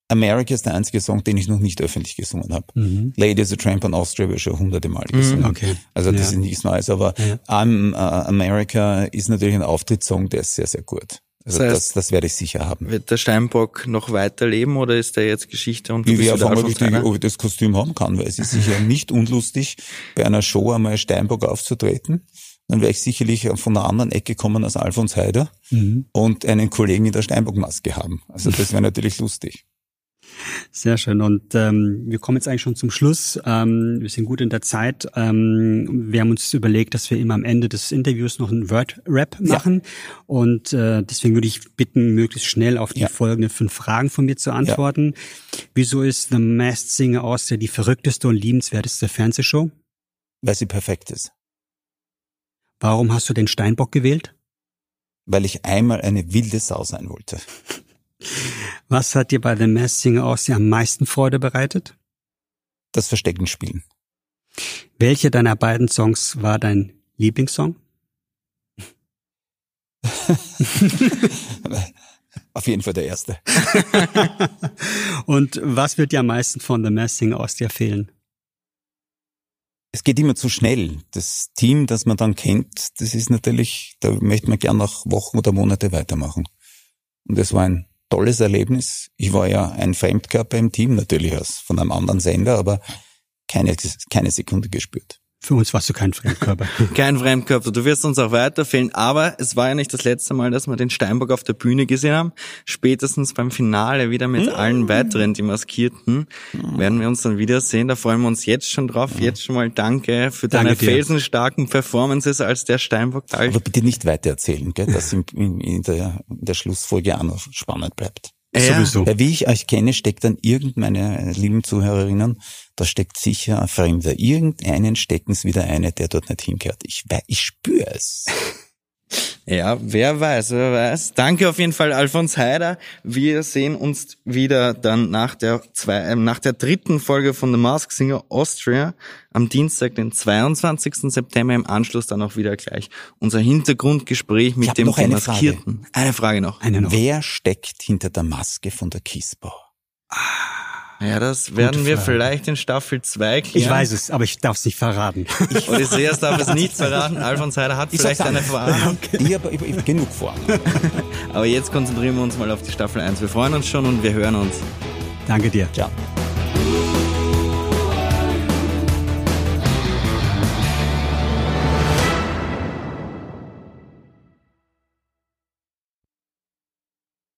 America ist der einzige Song, den ich noch nicht öffentlich gesungen habe. Mhm. Lady is a Tramp on Austria habe ich schon hunderte Mal mhm. gesungen. Okay. Also das ja. ist nichts Neues, aber ja. I'm uh, America ist natürlich ein Auftrittssong, der ist sehr, sehr gut. Also das, heißt, das, das werde ich sicher haben. Wird der Steinbock noch weiterleben oder ist der jetzt Geschichte und du ich werde fragen, ob ich, die, ob ich das Kostüm haben kann, weil es ist sicher [laughs] nicht unlustig, bei einer Show einmal Steinbock aufzutreten. Dann wäre ich sicherlich von einer anderen Ecke kommen als Alfons Heider mhm. und einen Kollegen in der Steinbockmaske haben. Also das wäre [laughs] natürlich lustig. Sehr schön. Und ähm, wir kommen jetzt eigentlich schon zum Schluss. Ähm, wir sind gut in der Zeit. Ähm, wir haben uns überlegt, dass wir immer am Ende des Interviews noch ein Word-Rap machen. Ja. Und äh, deswegen würde ich bitten, möglichst schnell auf die ja. folgenden fünf Fragen von mir zu antworten. Ja. Wieso ist The Masked Singer Austria die verrückteste und liebenswerteste Fernsehshow? Weil sie perfekt ist. Warum hast du den Steinbock gewählt? Weil ich einmal eine wilde Sau sein wollte. Was hat dir bei The Masked Singer Austria am meisten Freude bereitet? Das Verstecken spielen. Welche deiner beiden Songs war dein Lieblingssong? [laughs] Auf jeden Fall der erste. [laughs] Und was wird dir am meisten von The Masked Singer Austria fehlen? Es geht immer zu schnell. Das Team, das man dann kennt, das ist natürlich, da möchte man gern nach Wochen oder Monate weitermachen. Und es war ein tolles Erlebnis. Ich war ja ein Fremdkörper im Team, natürlich aus von einem anderen Sender, aber keine, keine Sekunde gespürt. Für uns warst du kein Fremdkörper. [laughs] kein Fremdkörper. Du wirst uns auch weiterfehlen. Aber es war ja nicht das letzte Mal, dass wir den Steinbock auf der Bühne gesehen haben. Spätestens beim Finale wieder mit mhm. allen weiteren, die Maskierten, mhm. werden wir uns dann wiedersehen. Da freuen wir uns jetzt schon drauf. Mhm. Jetzt schon mal danke für danke deine dir. felsenstarken Performances als der Steinbock. Aber bitte nicht weiter erzählen, gell, dass in, in, der, in der Schlussfolge auch noch spannend bleibt. Ja. Sowieso. Weil wie ich euch kenne, steckt dann irgendeine lieben Zuhörerinnen, da steckt sicher ein Fremder. Irgendeinen stecken es wieder eine, der dort nicht hingehört. Ich, ich spüre es. [laughs] Ja, wer weiß, wer weiß. Danke auf jeden Fall, Alfons Heider. Wir sehen uns wieder dann nach der zwei, äh, nach der dritten Folge von The Mask Singer Austria am Dienstag, den 22. September im Anschluss dann auch wieder gleich unser Hintergrundgespräch mit dem Maskierten. Frage. Eine Frage noch. Eine noch. Wer steckt hinter der Maske von der Kissbau? Ah. Ja, das Gute werden wir Frage. vielleicht in Staffel 2 klären. Ich weiß es, aber ich darf es nicht verraten. Ich Odysseus darf es nicht verraten. Alfons Heider hat ich vielleicht eine Vorahnung. Okay. Ich habe hab, hab genug vor. [laughs] aber jetzt konzentrieren wir uns mal auf die Staffel 1. Wir freuen uns schon und wir hören uns. Danke dir. Ciao.